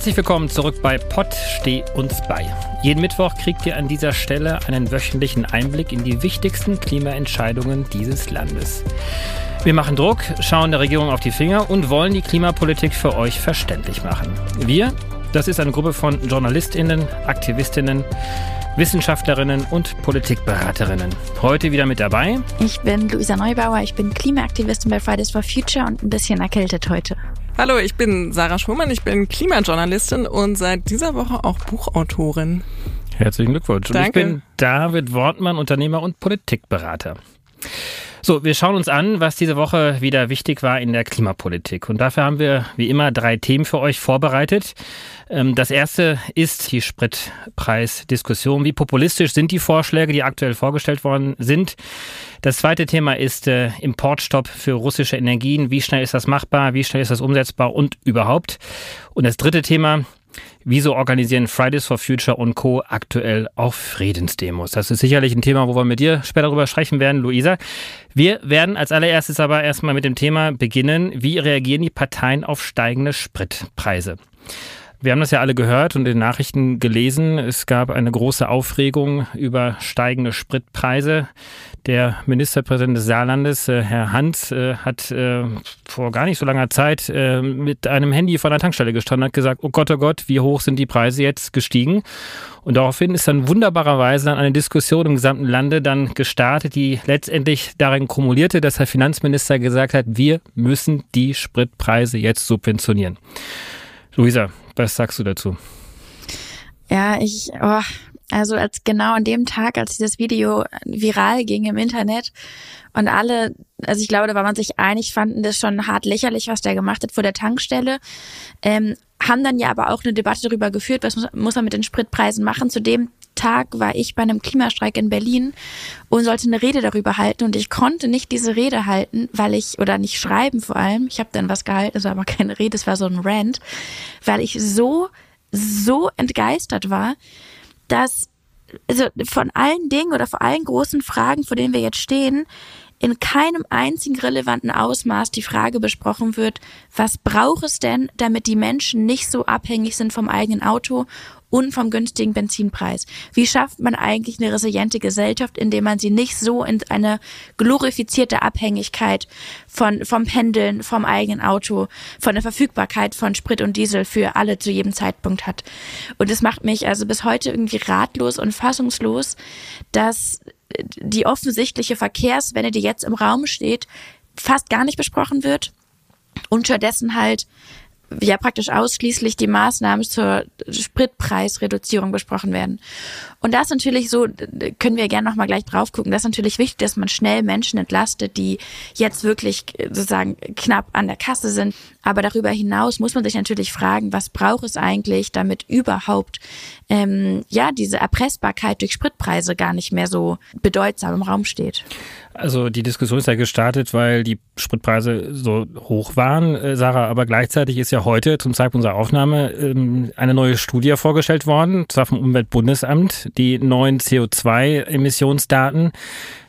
Herzlich willkommen zurück bei Pott Steh uns bei. Jeden Mittwoch kriegt ihr an dieser Stelle einen wöchentlichen Einblick in die wichtigsten Klimaentscheidungen dieses Landes. Wir machen Druck, schauen der Regierung auf die Finger und wollen die Klimapolitik für euch verständlich machen. Wir, das ist eine Gruppe von JournalistInnen, AktivistInnen, Wissenschaftlerinnen und Politikberaterinnen. Heute wieder mit dabei. Ich bin Luisa Neubauer, ich bin Klimaaktivistin bei Fridays for Future und ein bisschen erkältet heute. Hallo, ich bin Sarah Schwummann, ich bin Klimajournalistin und seit dieser Woche auch Buchautorin. Herzlichen Glückwunsch. Und Danke. ich bin David Wortmann, Unternehmer und Politikberater. So, wir schauen uns an, was diese Woche wieder wichtig war in der Klimapolitik. Und dafür haben wir wie immer drei Themen für euch vorbereitet. Ähm, Das erste ist die Spritpreisdiskussion. Wie populistisch sind die Vorschläge, die aktuell vorgestellt worden sind? Das zweite Thema ist äh, Importstopp für russische Energien. Wie schnell ist das machbar? Wie schnell ist das umsetzbar und überhaupt? Und das dritte Thema, Wieso organisieren Fridays for Future und Co. aktuell auch Friedensdemos? Das ist sicherlich ein Thema, wo wir mit dir später darüber sprechen werden, Luisa. Wir werden als allererstes aber erstmal mit dem Thema beginnen. Wie reagieren die Parteien auf steigende Spritpreise? Wir haben das ja alle gehört und in den Nachrichten gelesen. Es gab eine große Aufregung über steigende Spritpreise. Der Ministerpräsident des Saarlandes, äh, Herr Hans, äh, hat äh, vor gar nicht so langer Zeit mit einem Handy vor einer Tankstelle gestanden und hat gesagt, oh Gott, oh Gott, wie hoch sind die Preise jetzt gestiegen? Und daraufhin ist dann wunderbarerweise dann eine Diskussion im gesamten Lande dann gestartet, die letztendlich darin kumulierte, dass der Finanzminister gesagt hat, wir müssen die Spritpreise jetzt subventionieren. Luisa, was sagst du dazu? Ja, ich, oh, also als genau an dem Tag, als dieses Video viral ging im Internet und alle, also ich glaube, da war man sich einig, fanden das schon hart lächerlich, was der gemacht hat vor der Tankstelle. Ähm, haben dann ja aber auch eine Debatte darüber geführt, was muss, man mit den Spritpreisen machen. Zu dem Tag war ich bei einem Klimastreik in Berlin und sollte eine Rede darüber halten und ich konnte nicht diese Rede halten, weil ich oder nicht schreiben vor allem. Ich habe dann was gehalten, es war aber keine Rede, es war so ein Rant, weil ich so so entgeistert war, dass also von allen Dingen oder vor allen großen Fragen, vor denen wir jetzt stehen, in keinem einzigen relevanten Ausmaß die Frage besprochen wird, was braucht es denn, damit die Menschen nicht so abhängig sind vom eigenen Auto und vom günstigen Benzinpreis? Wie schafft man eigentlich eine resiliente Gesellschaft, indem man sie nicht so in eine glorifizierte Abhängigkeit von, vom Pendeln, vom eigenen Auto, von der Verfügbarkeit von Sprit und Diesel für alle zu jedem Zeitpunkt hat? Und es macht mich also bis heute irgendwie ratlos und fassungslos, dass die offensichtliche Verkehrswende, die jetzt im Raum steht, fast gar nicht besprochen wird und stattdessen halt ja praktisch ausschließlich die Maßnahmen zur Spritpreisreduzierung besprochen werden. Und das natürlich so, können wir gerne nochmal gleich drauf gucken, das ist natürlich wichtig, dass man schnell Menschen entlastet, die jetzt wirklich sozusagen knapp an der Kasse sind. Aber darüber hinaus muss man sich natürlich fragen, was braucht es eigentlich, damit überhaupt ähm, ja diese Erpressbarkeit durch Spritpreise gar nicht mehr so bedeutsam im Raum steht. Also die Diskussion ist ja gestartet, weil die Spritpreise so hoch waren, äh, Sarah, aber gleichzeitig ist ja heute zum Zeitpunkt unserer Aufnahme ähm, eine neue Studie vorgestellt worden, zwar vom Umweltbundesamt, die neuen CO2-Emissionsdaten.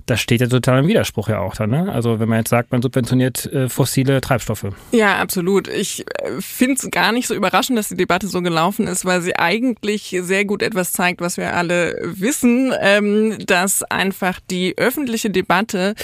Das steht ja total im Widerspruch ja auch dann. Ne? Also wenn man jetzt sagt, man subventioniert äh, fossile Treibstoffe. Ja, absolut. Ich äh, finde es gar nicht so überraschend, dass die Debatte so gelaufen ist, weil sie eigentlich sehr gut etwas zeigt, was wir alle wissen, ähm, dass einfach die öffentliche Debatte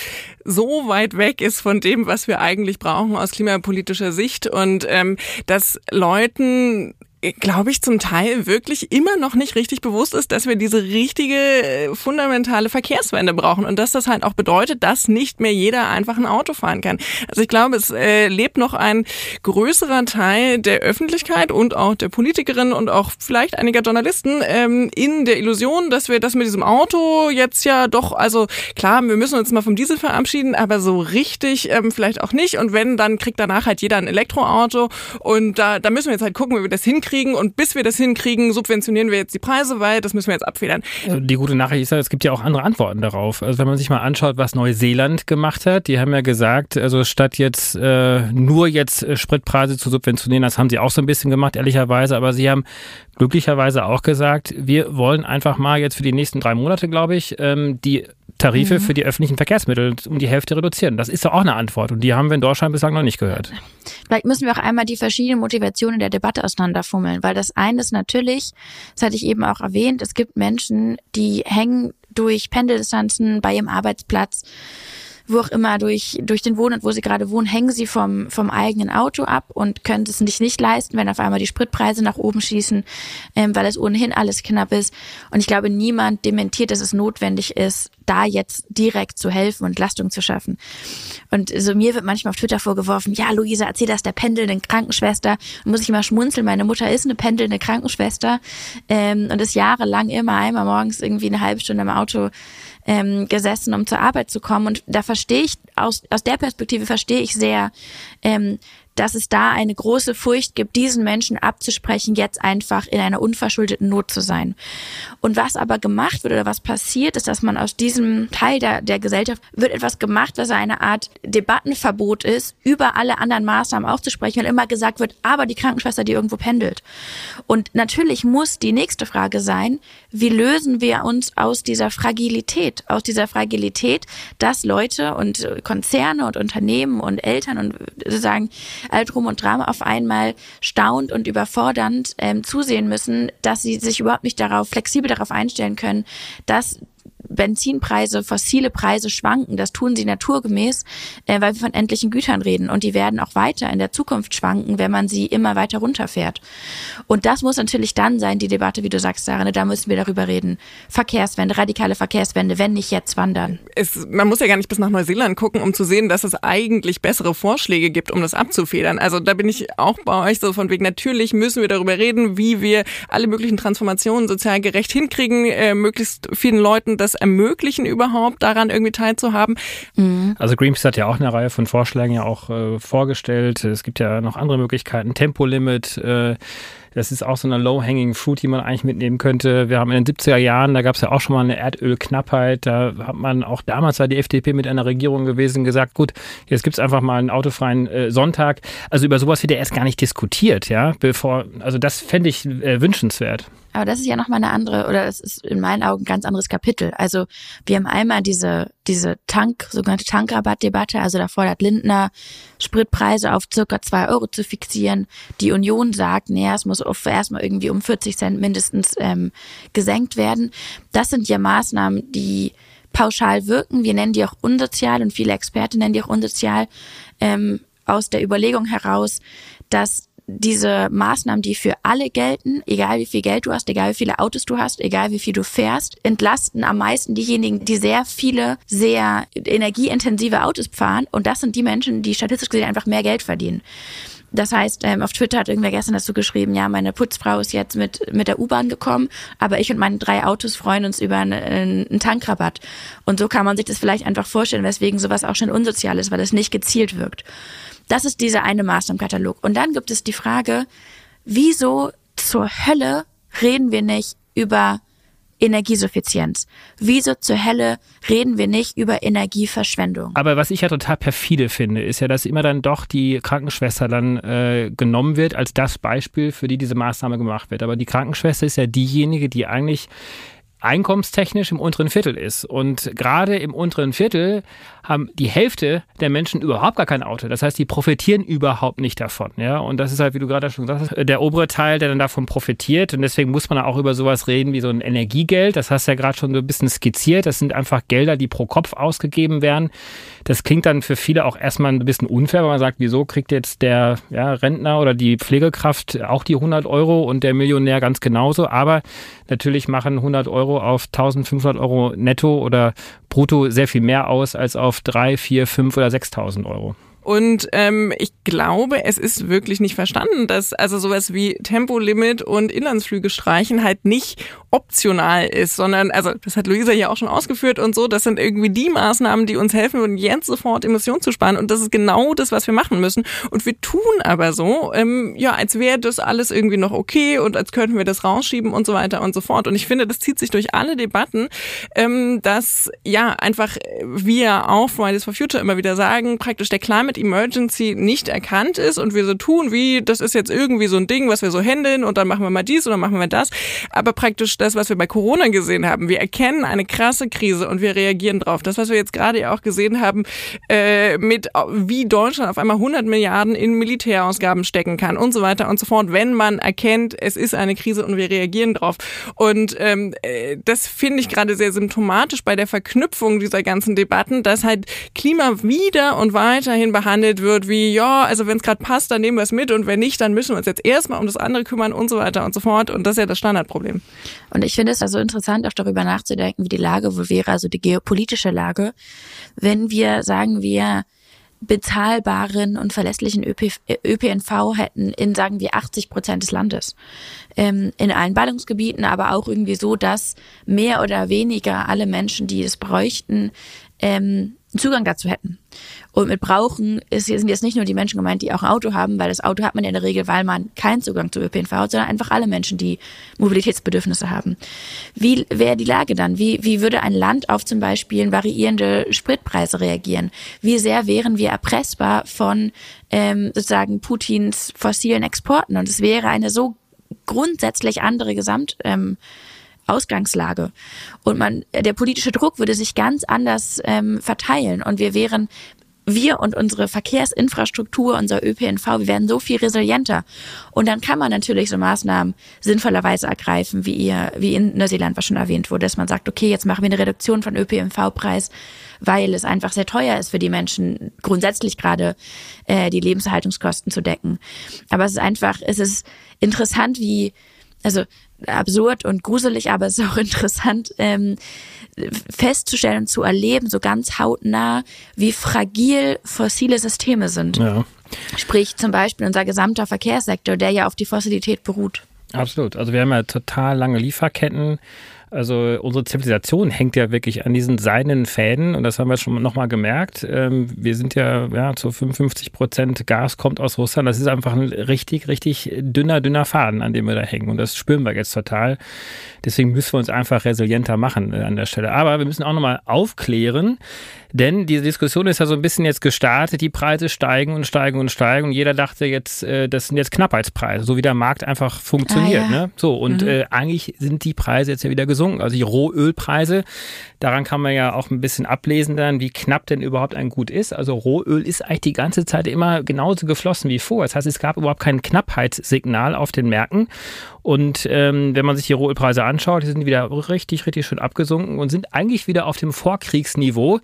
so weit weg ist von dem, was wir eigentlich brauchen aus klimapolitischer Sicht und ähm, dass Leuten glaube ich, zum Teil wirklich immer noch nicht richtig bewusst ist, dass wir diese richtige äh, fundamentale Verkehrswende brauchen und dass das halt auch bedeutet, dass nicht mehr jeder einfach ein Auto fahren kann. Also ich glaube, es äh, lebt noch ein größerer Teil der Öffentlichkeit und auch der Politikerinnen und auch vielleicht einiger Journalisten ähm, in der Illusion, dass wir das mit diesem Auto jetzt ja doch, also klar, wir müssen uns mal vom Diesel verabschieden, aber so richtig ähm, vielleicht auch nicht. Und wenn, dann kriegt danach halt jeder ein Elektroauto und da, da müssen wir jetzt halt gucken, wie wir das hinkriegen hinkriegen und bis wir das hinkriegen, subventionieren wir jetzt die Preise, weil das müssen wir jetzt abfedern. Also die gute Nachricht ist ja, es gibt ja auch andere Antworten darauf. Also wenn man sich mal anschaut, was Neuseeland gemacht hat, die haben ja gesagt, also statt jetzt äh, nur jetzt äh, Spritpreise zu subventionieren, das haben sie auch so ein bisschen gemacht, ehrlicherweise, aber sie haben glücklicherweise auch gesagt, wir wollen einfach mal jetzt für die nächsten drei Monate, glaube ich, ähm, die Tarife mhm. für die öffentlichen Verkehrsmittel um die Hälfte reduzieren. Das ist doch auch eine Antwort und die haben wir in Deutschland bislang noch nicht gehört. Vielleicht müssen wir auch einmal die verschiedenen Motivationen der Debatte auseinanderfummeln, weil das eine ist natürlich, das hatte ich eben auch erwähnt, es gibt Menschen, die hängen durch Pendeldistanzen bei ihrem Arbeitsplatz wo auch immer durch, durch den Wohnort, wo sie gerade wohnen, hängen sie vom, vom eigenen Auto ab und können es sich nicht leisten, wenn auf einmal die Spritpreise nach oben schießen, ähm, weil es ohnehin alles knapp ist. Und ich glaube, niemand dementiert, dass es notwendig ist, da jetzt direkt zu helfen und Entlastung zu schaffen. Und so mir wird manchmal auf Twitter vorgeworfen, ja, Luisa, erzähl das der pendelnden Krankenschwester. Und muss ich immer schmunzeln, meine Mutter ist eine pendelnde Krankenschwester ähm, und ist jahrelang immer einmal morgens irgendwie eine halbe Stunde im Auto ähm, gesessen, um zur Arbeit zu kommen. Und da verstehe ich, aus, aus der Perspektive verstehe ich sehr, ähm, dass es da eine große Furcht gibt, diesen Menschen abzusprechen, jetzt einfach in einer unverschuldeten Not zu sein. Und was aber gemacht wird oder was passiert, ist, dass man aus diesem Teil der, der Gesellschaft wird etwas gemacht, was eine Art Debattenverbot ist, über alle anderen Maßnahmen auch zu sprechen, weil immer gesagt wird, aber die Krankenschwester, die irgendwo pendelt. Und natürlich muss die nächste Frage sein, wie lösen wir uns aus dieser Fragilität, aus dieser Fragilität, dass Leute und Konzerne und Unternehmen und Eltern und sozusagen all Drum und Drama auf einmal staunt und überfordernd ähm, zusehen müssen, dass sie sich überhaupt nicht darauf flexibel darauf einstellen können, dass Benzinpreise, fossile Preise schwanken. Das tun sie naturgemäß, äh, weil wir von endlichen Gütern reden. Und die werden auch weiter in der Zukunft schwanken, wenn man sie immer weiter runterfährt. Und das muss natürlich dann sein, die Debatte, wie du sagst, Sarah, da müssen wir darüber reden. Verkehrswende, radikale Verkehrswende, wenn nicht jetzt wandern. Es, man muss ja gar nicht bis nach Neuseeland gucken, um zu sehen, dass es eigentlich bessere Vorschläge gibt, um das abzufedern. Also da bin ich auch bei euch so von wegen, natürlich müssen wir darüber reden, wie wir alle möglichen Transformationen sozial gerecht hinkriegen, äh, möglichst vielen Leuten das ermöglichen, überhaupt daran irgendwie teilzuhaben. Mhm. Also Greenpeace hat ja auch eine Reihe von Vorschlägen ja auch äh, vorgestellt. Es gibt ja noch andere Möglichkeiten, Tempolimit. Äh, das ist auch so eine Low-Hanging Fruit, die man eigentlich mitnehmen könnte. Wir haben in den 70er Jahren, da gab es ja auch schon mal eine Erdölknappheit. Da hat man auch damals war die FDP mit einer Regierung gewesen, gesagt, gut, jetzt gibt es einfach mal einen autofreien äh, Sonntag. Also über sowas wird ja erst gar nicht diskutiert, ja, bevor, also das fände ich äh, wünschenswert. Aber das ist ja nochmal eine andere, oder das ist in meinen Augen ein ganz anderes Kapitel. Also wir haben einmal diese, diese Tank, sogenannte Tankrabattdebatte. Also da fordert Lindner, Spritpreise auf circa zwei Euro zu fixieren. Die Union sagt, naja, es muss auf erstmal irgendwie um 40 Cent mindestens ähm, gesenkt werden. Das sind ja Maßnahmen, die pauschal wirken. Wir nennen die auch unsozial und viele Experten nennen die auch unsozial ähm, aus der Überlegung heraus, dass diese Maßnahmen, die für alle gelten, egal wie viel Geld du hast, egal wie viele Autos du hast, egal wie viel du fährst, entlasten am meisten diejenigen, die sehr viele, sehr energieintensive Autos fahren. Und das sind die Menschen, die statistisch gesehen einfach mehr Geld verdienen. Das heißt, ähm, auf Twitter hat irgendwer gestern dazu geschrieben, ja, meine Putzfrau ist jetzt mit, mit der U-Bahn gekommen, aber ich und meine drei Autos freuen uns über einen, einen Tankrabatt. Und so kann man sich das vielleicht einfach vorstellen, weswegen sowas auch schon unsozial ist, weil es nicht gezielt wirkt. Das ist dieser eine Maßnahmenkatalog. Und dann gibt es die Frage, wieso zur Hölle reden wir nicht über Energiesuffizienz. Wieso zur Hölle reden wir nicht über Energieverschwendung? Aber was ich ja total perfide finde, ist ja, dass immer dann doch die Krankenschwester dann äh, genommen wird als das Beispiel, für die diese Maßnahme gemacht wird. Aber die Krankenschwester ist ja diejenige, die eigentlich einkommenstechnisch im unteren Viertel ist. Und gerade im unteren Viertel haben die Hälfte der Menschen überhaupt gar kein Auto. Das heißt, die profitieren überhaupt nicht davon. Ja? Und das ist halt, wie du gerade schon gesagt hast, der obere Teil, der dann davon profitiert. Und deswegen muss man auch über sowas reden wie so ein Energiegeld. Das hast du ja gerade schon so ein bisschen skizziert. Das sind einfach Gelder, die pro Kopf ausgegeben werden. Das klingt dann für viele auch erstmal ein bisschen unfair, weil man sagt, wieso kriegt jetzt der ja, Rentner oder die Pflegekraft auch die 100 Euro und der Millionär ganz genauso. Aber natürlich machen 100 Euro auf 1500 Euro netto oder brutto sehr viel mehr aus als auf 3, 4, 5 oder 6.000 Euro. Und ähm, ich glaube, es ist wirklich nicht verstanden, dass also sowas wie Tempolimit und Inlandsflüge streichen halt nicht optional ist, sondern, also das hat Luisa ja auch schon ausgeführt und so, das sind irgendwie die Maßnahmen, die uns helfen würden, jetzt sofort Emissionen zu sparen. Und das ist genau das, was wir machen müssen. Und wir tun aber so, ähm, ja, als wäre das alles irgendwie noch okay und als könnten wir das rausschieben und so weiter und so fort. Und ich finde, das zieht sich durch alle Debatten, ähm, dass ja einfach wir auch Fridays for Future immer wieder sagen, praktisch der Climate Climate Emergency nicht erkannt ist und wir so tun, wie das ist jetzt irgendwie so ein Ding, was wir so handeln und dann machen wir mal dies dann machen wir das. Aber praktisch das, was wir bei Corona gesehen haben, wir erkennen eine krasse Krise und wir reagieren drauf. Das, was wir jetzt gerade auch gesehen haben, äh, mit wie Deutschland auf einmal 100 Milliarden in Militärausgaben stecken kann und so weiter und so fort, wenn man erkennt, es ist eine Krise und wir reagieren drauf. Und ähm, äh, das finde ich gerade sehr symptomatisch bei der Verknüpfung dieser ganzen Debatten, dass halt Klima wieder und weiterhin behandelt wird wie, ja, also wenn es gerade passt, dann nehmen wir es mit und wenn nicht, dann müssen wir uns jetzt erstmal um das andere kümmern und so weiter und so fort. Und das ist ja das Standardproblem. Und ich finde es also interessant, auch darüber nachzudenken, wie die Lage wohl wäre, also die geopolitische Lage, wenn wir sagen wir bezahlbaren und verlässlichen ÖP, ÖPNV hätten in, sagen wir, 80 Prozent des Landes. Ähm, in allen Ballungsgebieten, aber auch irgendwie so, dass mehr oder weniger alle Menschen, die es bräuchten, ähm, Zugang dazu hätten. Und mit brauchen ist, sind jetzt nicht nur die Menschen gemeint, die auch ein Auto haben, weil das Auto hat man ja in der Regel, weil man keinen Zugang zu ÖPNV hat, sondern einfach alle Menschen, die Mobilitätsbedürfnisse haben. Wie wäre die Lage dann? Wie, wie würde ein Land auf zum Beispiel variierende Spritpreise reagieren? Wie sehr wären wir erpressbar von ähm, sozusagen Putins fossilen Exporten? Und es wäre eine so grundsätzlich andere Gesamt ähm, Ausgangslage. Und man, der politische Druck würde sich ganz anders ähm, verteilen und wir wären wir und unsere Verkehrsinfrastruktur, unser ÖPNV, wir werden so viel resilienter. Und dann kann man natürlich so Maßnahmen sinnvollerweise ergreifen, wie ihr, wie in Neuseeland, was schon erwähnt wurde, dass man sagt, okay, jetzt machen wir eine Reduktion von ÖPNV-Preis, weil es einfach sehr teuer ist für die Menschen, grundsätzlich gerade äh, die Lebenserhaltungskosten zu decken. Aber es ist einfach, es ist interessant, wie, also absurd und gruselig, aber es ist auch interessant ähm, festzustellen und zu erleben, so ganz hautnah, wie fragil fossile Systeme sind. Ja. Sprich zum Beispiel unser gesamter Verkehrssektor, der ja auf die Fossilität beruht. Absolut. Also wir haben ja total lange Lieferketten also unsere Zivilisation hängt ja wirklich an diesen seidenen Fäden und das haben wir schon nochmal gemerkt. Ähm, wir sind ja, ja zu 55 Prozent Gas kommt aus Russland. Das ist einfach ein richtig, richtig dünner, dünner Faden, an dem wir da hängen und das spüren wir jetzt total. Deswegen müssen wir uns einfach resilienter machen äh, an der Stelle. Aber wir müssen auch nochmal aufklären, denn diese Diskussion ist ja so ein bisschen jetzt gestartet. Die Preise steigen und steigen und steigen und jeder dachte jetzt, äh, das sind jetzt Knappheitspreise, so wie der Markt einfach funktioniert. Ah, ja. ne? So und mhm. äh, eigentlich sind die Preise jetzt ja wieder gesunken gesunken. Also die Rohölpreise, daran kann man ja auch ein bisschen ablesen dann, wie knapp denn überhaupt ein Gut ist. Also Rohöl ist eigentlich die ganze Zeit immer genauso geflossen wie vor. Das heißt, es gab überhaupt kein Knappheitssignal auf den Märkten. Und ähm, wenn man sich die Rohölpreise anschaut, die sind wieder richtig, richtig schön abgesunken und sind eigentlich wieder auf dem Vorkriegsniveau.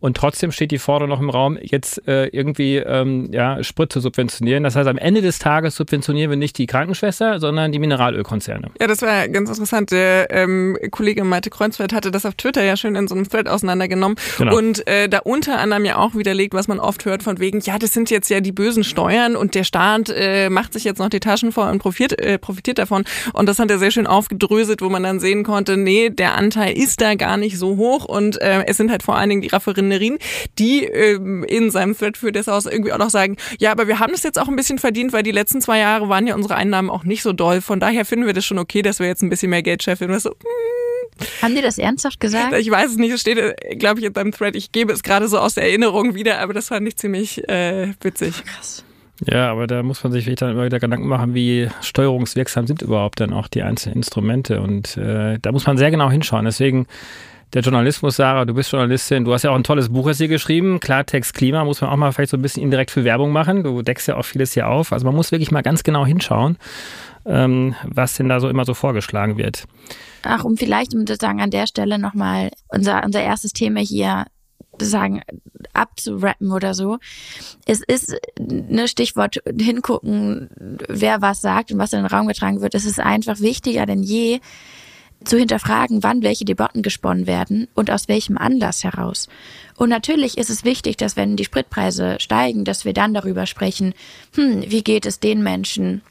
Und trotzdem steht die Forderung noch im Raum, jetzt äh, irgendwie ähm, ja, Sprit zu subventionieren. Das heißt, am Ende des Tages subventionieren wir nicht die Krankenschwester, sondern die Mineralölkonzerne. Ja, das war ganz interessant. Der ähm, Kollege Malte Kreuzfeld hatte das auf Twitter ja schön in so einem Thread auseinandergenommen genau. und äh, da unter anderem ja auch widerlegt, was man oft hört von wegen, ja, das sind jetzt ja die bösen Steuern und der Staat äh, macht sich jetzt noch die Taschen voll und profitiert, äh, profitiert davon. Und das hat er sehr schön aufgedröselt, wo man dann sehen konnte, nee, der Anteil ist da gar nicht so hoch und äh, es sind halt vor allen Dingen die Raffinerien, die äh, in seinem Thread für das Haus irgendwie auch noch sagen, ja, aber wir haben das jetzt auch ein bisschen verdient, weil die letzten zwei Jahre waren ja unsere Einnahmen auch nicht so doll. Von daher finden wir das schon okay, dass wir jetzt ein bisschen mehr Geld scheffeln. Und so, mm. Haben die das ernsthaft gesagt? Ich weiß es nicht, es steht, glaube ich, in deinem Thread. Ich gebe es gerade so aus der Erinnerung wieder, aber das fand ich ziemlich äh, witzig. Krass. Ja, aber da muss man sich dann immer wieder Gedanken machen, wie steuerungswirksam sind überhaupt dann auch die einzelnen Instrumente. Und äh, da muss man sehr genau hinschauen. Deswegen der Journalismus, Sarah, du bist Journalistin, du hast ja auch ein tolles Buch jetzt hier geschrieben, Klartext Klima, muss man auch mal vielleicht so ein bisschen indirekt für Werbung machen. Du deckst ja auch vieles hier auf. Also man muss wirklich mal ganz genau hinschauen, ähm, was denn da so immer so vorgeschlagen wird. Ach, um vielleicht, um zu sagen, an der Stelle nochmal unser, unser erstes Thema hier sagen, abzurappen oder so. Es ist ne Stichwort hingucken, wer was sagt und was in den Raum getragen wird. Es ist einfach wichtiger denn je, zu hinterfragen, wann welche Debatten gesponnen werden und aus welchem Anlass heraus. Und natürlich ist es wichtig, dass wenn die Spritpreise steigen, dass wir dann darüber sprechen, hm, wie geht es den Menschen,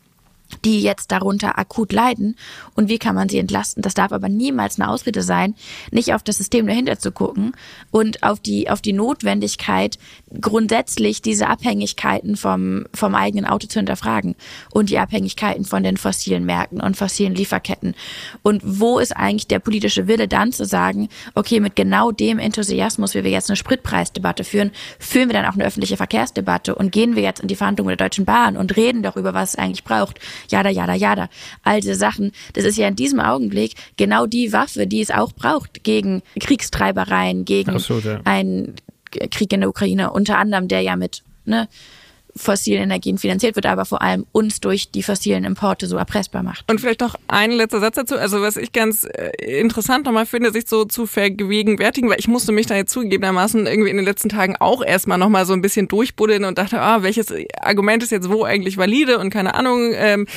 die jetzt darunter akut leiden und wie kann man sie entlasten. Das darf aber niemals eine Ausrede sein, nicht auf das System dahinter zu gucken und auf die, auf die Notwendigkeit, grundsätzlich diese Abhängigkeiten vom, vom eigenen Auto zu hinterfragen und die Abhängigkeiten von den fossilen Märkten und fossilen Lieferketten. Und wo ist eigentlich der politische Wille dann zu sagen, okay, mit genau dem Enthusiasmus, wie wir jetzt eine Spritpreisdebatte führen, führen wir dann auch eine öffentliche Verkehrsdebatte und gehen wir jetzt in die Verhandlungen mit der Deutschen Bahn und reden darüber, was es eigentlich braucht jada, jada, jada. All diese Sachen. Das ist ja in diesem Augenblick genau die Waffe, die es auch braucht gegen Kriegstreibereien, gegen Absolut, ja. einen Krieg in der Ukraine, unter anderem, der ja mit, ne, fossilen Energien finanziert wird, aber vor allem uns durch die fossilen Importe so erpressbar macht. Und vielleicht noch ein letzter Satz dazu. Also was ich ganz äh, interessant nochmal finde, sich so zu vergegenwärtigen, weil ich musste mich da jetzt zugegebenermaßen irgendwie in den letzten Tagen auch erstmal nochmal so ein bisschen durchbuddeln und dachte, ah, welches Argument ist jetzt wo eigentlich valide und keine Ahnung. Ähm,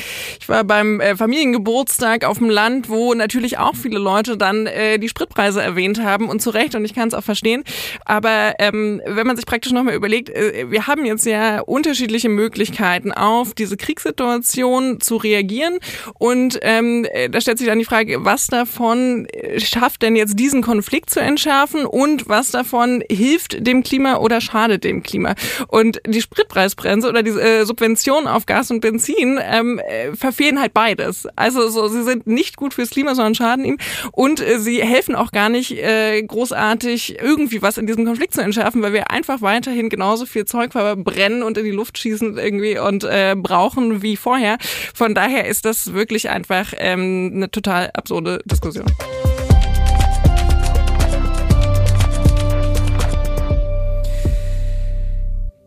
ich war beim äh, Familiengeburtstag auf dem Land, wo natürlich auch viele Leute dann äh, die Spritpreise erwähnt haben und zu Recht und ich kann es auch verstehen. Aber ähm, wenn man sich praktisch nochmal überlegt, äh, wir haben jetzt ja unter unterschiedliche Möglichkeiten auf diese Kriegssituation zu reagieren. Und ähm, da stellt sich dann die Frage, was davon schafft denn jetzt diesen Konflikt zu entschärfen und was davon hilft dem Klima oder schadet dem Klima? Und die Spritpreisbremse oder die äh, Subvention auf Gas und Benzin ähm, äh, verfehlen halt beides. Also so, sie sind nicht gut fürs Klima, sondern schaden ihm. Und äh, sie helfen auch gar nicht äh, großartig irgendwie was in diesem Konflikt zu entschärfen, weil wir einfach weiterhin genauso viel Zeug verbrennen und in die Luft schießen irgendwie und äh, brauchen wie vorher. Von daher ist das wirklich einfach ähm, eine total absurde Diskussion.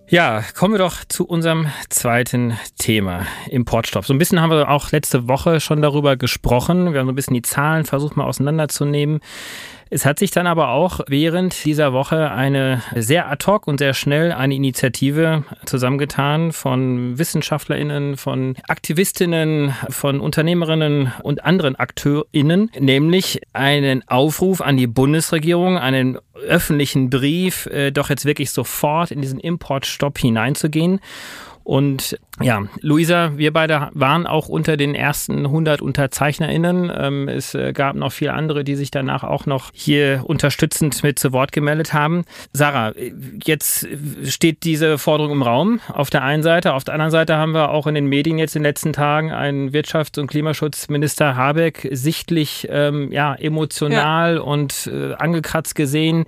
Ja, kommen wir doch zu unserem zweiten Thema, Importstopp. So ein bisschen haben wir auch letzte Woche schon darüber gesprochen. Wir haben so ein bisschen die Zahlen versucht mal auseinanderzunehmen. Es hat sich dann aber auch während dieser Woche eine sehr ad hoc und sehr schnell eine Initiative zusammengetan von WissenschaftlerInnen, von Aktivistinnen, von Unternehmerinnen und anderen AkteurInnen, nämlich einen Aufruf an die Bundesregierung, einen öffentlichen Brief, äh, doch jetzt wirklich sofort in diesen Importstopp hineinzugehen und ja, Luisa, wir beide waren auch unter den ersten 100 UnterzeichnerInnen. Ähm, es äh, gab noch viele andere, die sich danach auch noch hier unterstützend mit zu Wort gemeldet haben. Sarah, jetzt steht diese Forderung im Raum auf der einen Seite. Auf der anderen Seite haben wir auch in den Medien jetzt in den letzten Tagen einen Wirtschafts- und Klimaschutzminister Habeck sichtlich ähm, ja, emotional ja. und äh, angekratzt gesehen,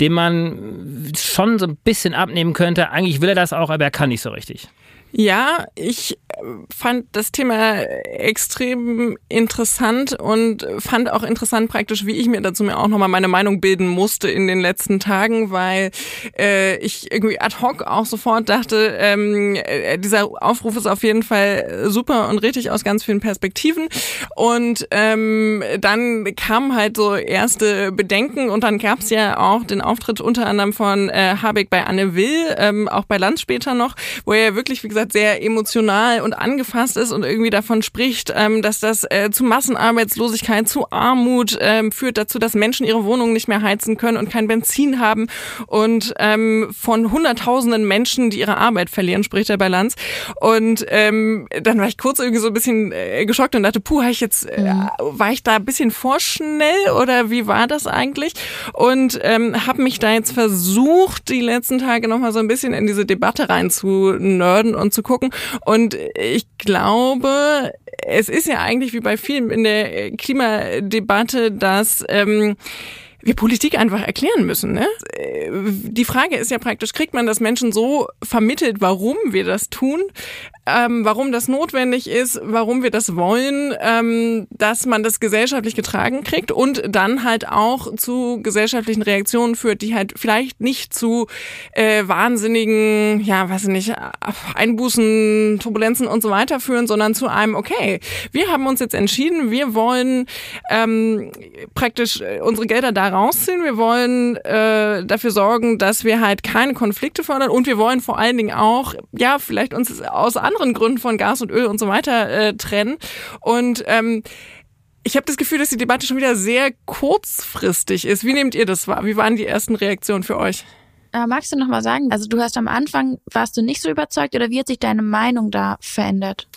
dem man schon so ein bisschen abnehmen könnte. Eigentlich will er das auch, aber er kann nicht so richtig. Ja, ich fand das Thema extrem interessant und fand auch interessant praktisch, wie ich mir dazu mir auch nochmal meine Meinung bilden musste in den letzten Tagen, weil äh, ich irgendwie ad hoc auch sofort dachte, ähm, äh, dieser Aufruf ist auf jeden Fall super und richtig aus ganz vielen Perspektiven. Und ähm, dann kamen halt so erste Bedenken und dann gab es ja auch den Auftritt unter anderem von äh, Habeck bei Anne Will, ähm, auch bei Lanz später noch, wo er wirklich, wie gesagt, sehr emotional und angefasst ist und irgendwie davon spricht, ähm, dass das äh, zu Massenarbeitslosigkeit, zu Armut ähm, führt dazu, dass Menschen ihre Wohnungen nicht mehr heizen können und kein Benzin haben und ähm, von hunderttausenden Menschen, die ihre Arbeit verlieren, spricht der Balance. Und ähm, dann war ich kurz irgendwie so ein bisschen äh, geschockt und dachte, puh, ich jetzt, äh, mhm. war ich da ein bisschen vorschnell oder wie war das eigentlich? Und ähm, habe mich da jetzt versucht, die letzten Tage nochmal so ein bisschen in diese Debatte rein zu nerden und zu gucken. Und ich glaube, es ist ja eigentlich wie bei vielen in der Klimadebatte, dass ähm, wir Politik einfach erklären müssen. Ne? Die Frage ist ja praktisch, kriegt man das Menschen so vermittelt, warum wir das tun, ähm, warum das notwendig ist, warum wir das wollen, ähm, dass man das gesellschaftlich getragen kriegt und dann halt auch zu gesellschaftlichen Reaktionen führt, die halt vielleicht nicht zu äh, wahnsinnigen, ja, weiß ich nicht, Einbußen, Turbulenzen und so weiter führen, sondern zu einem, okay, wir haben uns jetzt entschieden, wir wollen ähm, praktisch äh, unsere Gelder da rausziehen, wir wollen äh, dafür sorgen, dass wir halt keine Konflikte fördern und wir wollen vor allen Dingen auch, ja, vielleicht uns aus anderen anderen Gründen von Gas und Öl und so weiter äh, trennen. Und ähm, ich habe das Gefühl, dass die Debatte schon wieder sehr kurzfristig ist. Wie nehmt ihr das wahr? Wie waren die ersten Reaktionen für euch? Äh, magst du noch mal sagen, also du hast am Anfang, warst du nicht so überzeugt oder wie hat sich deine Meinung da verändert?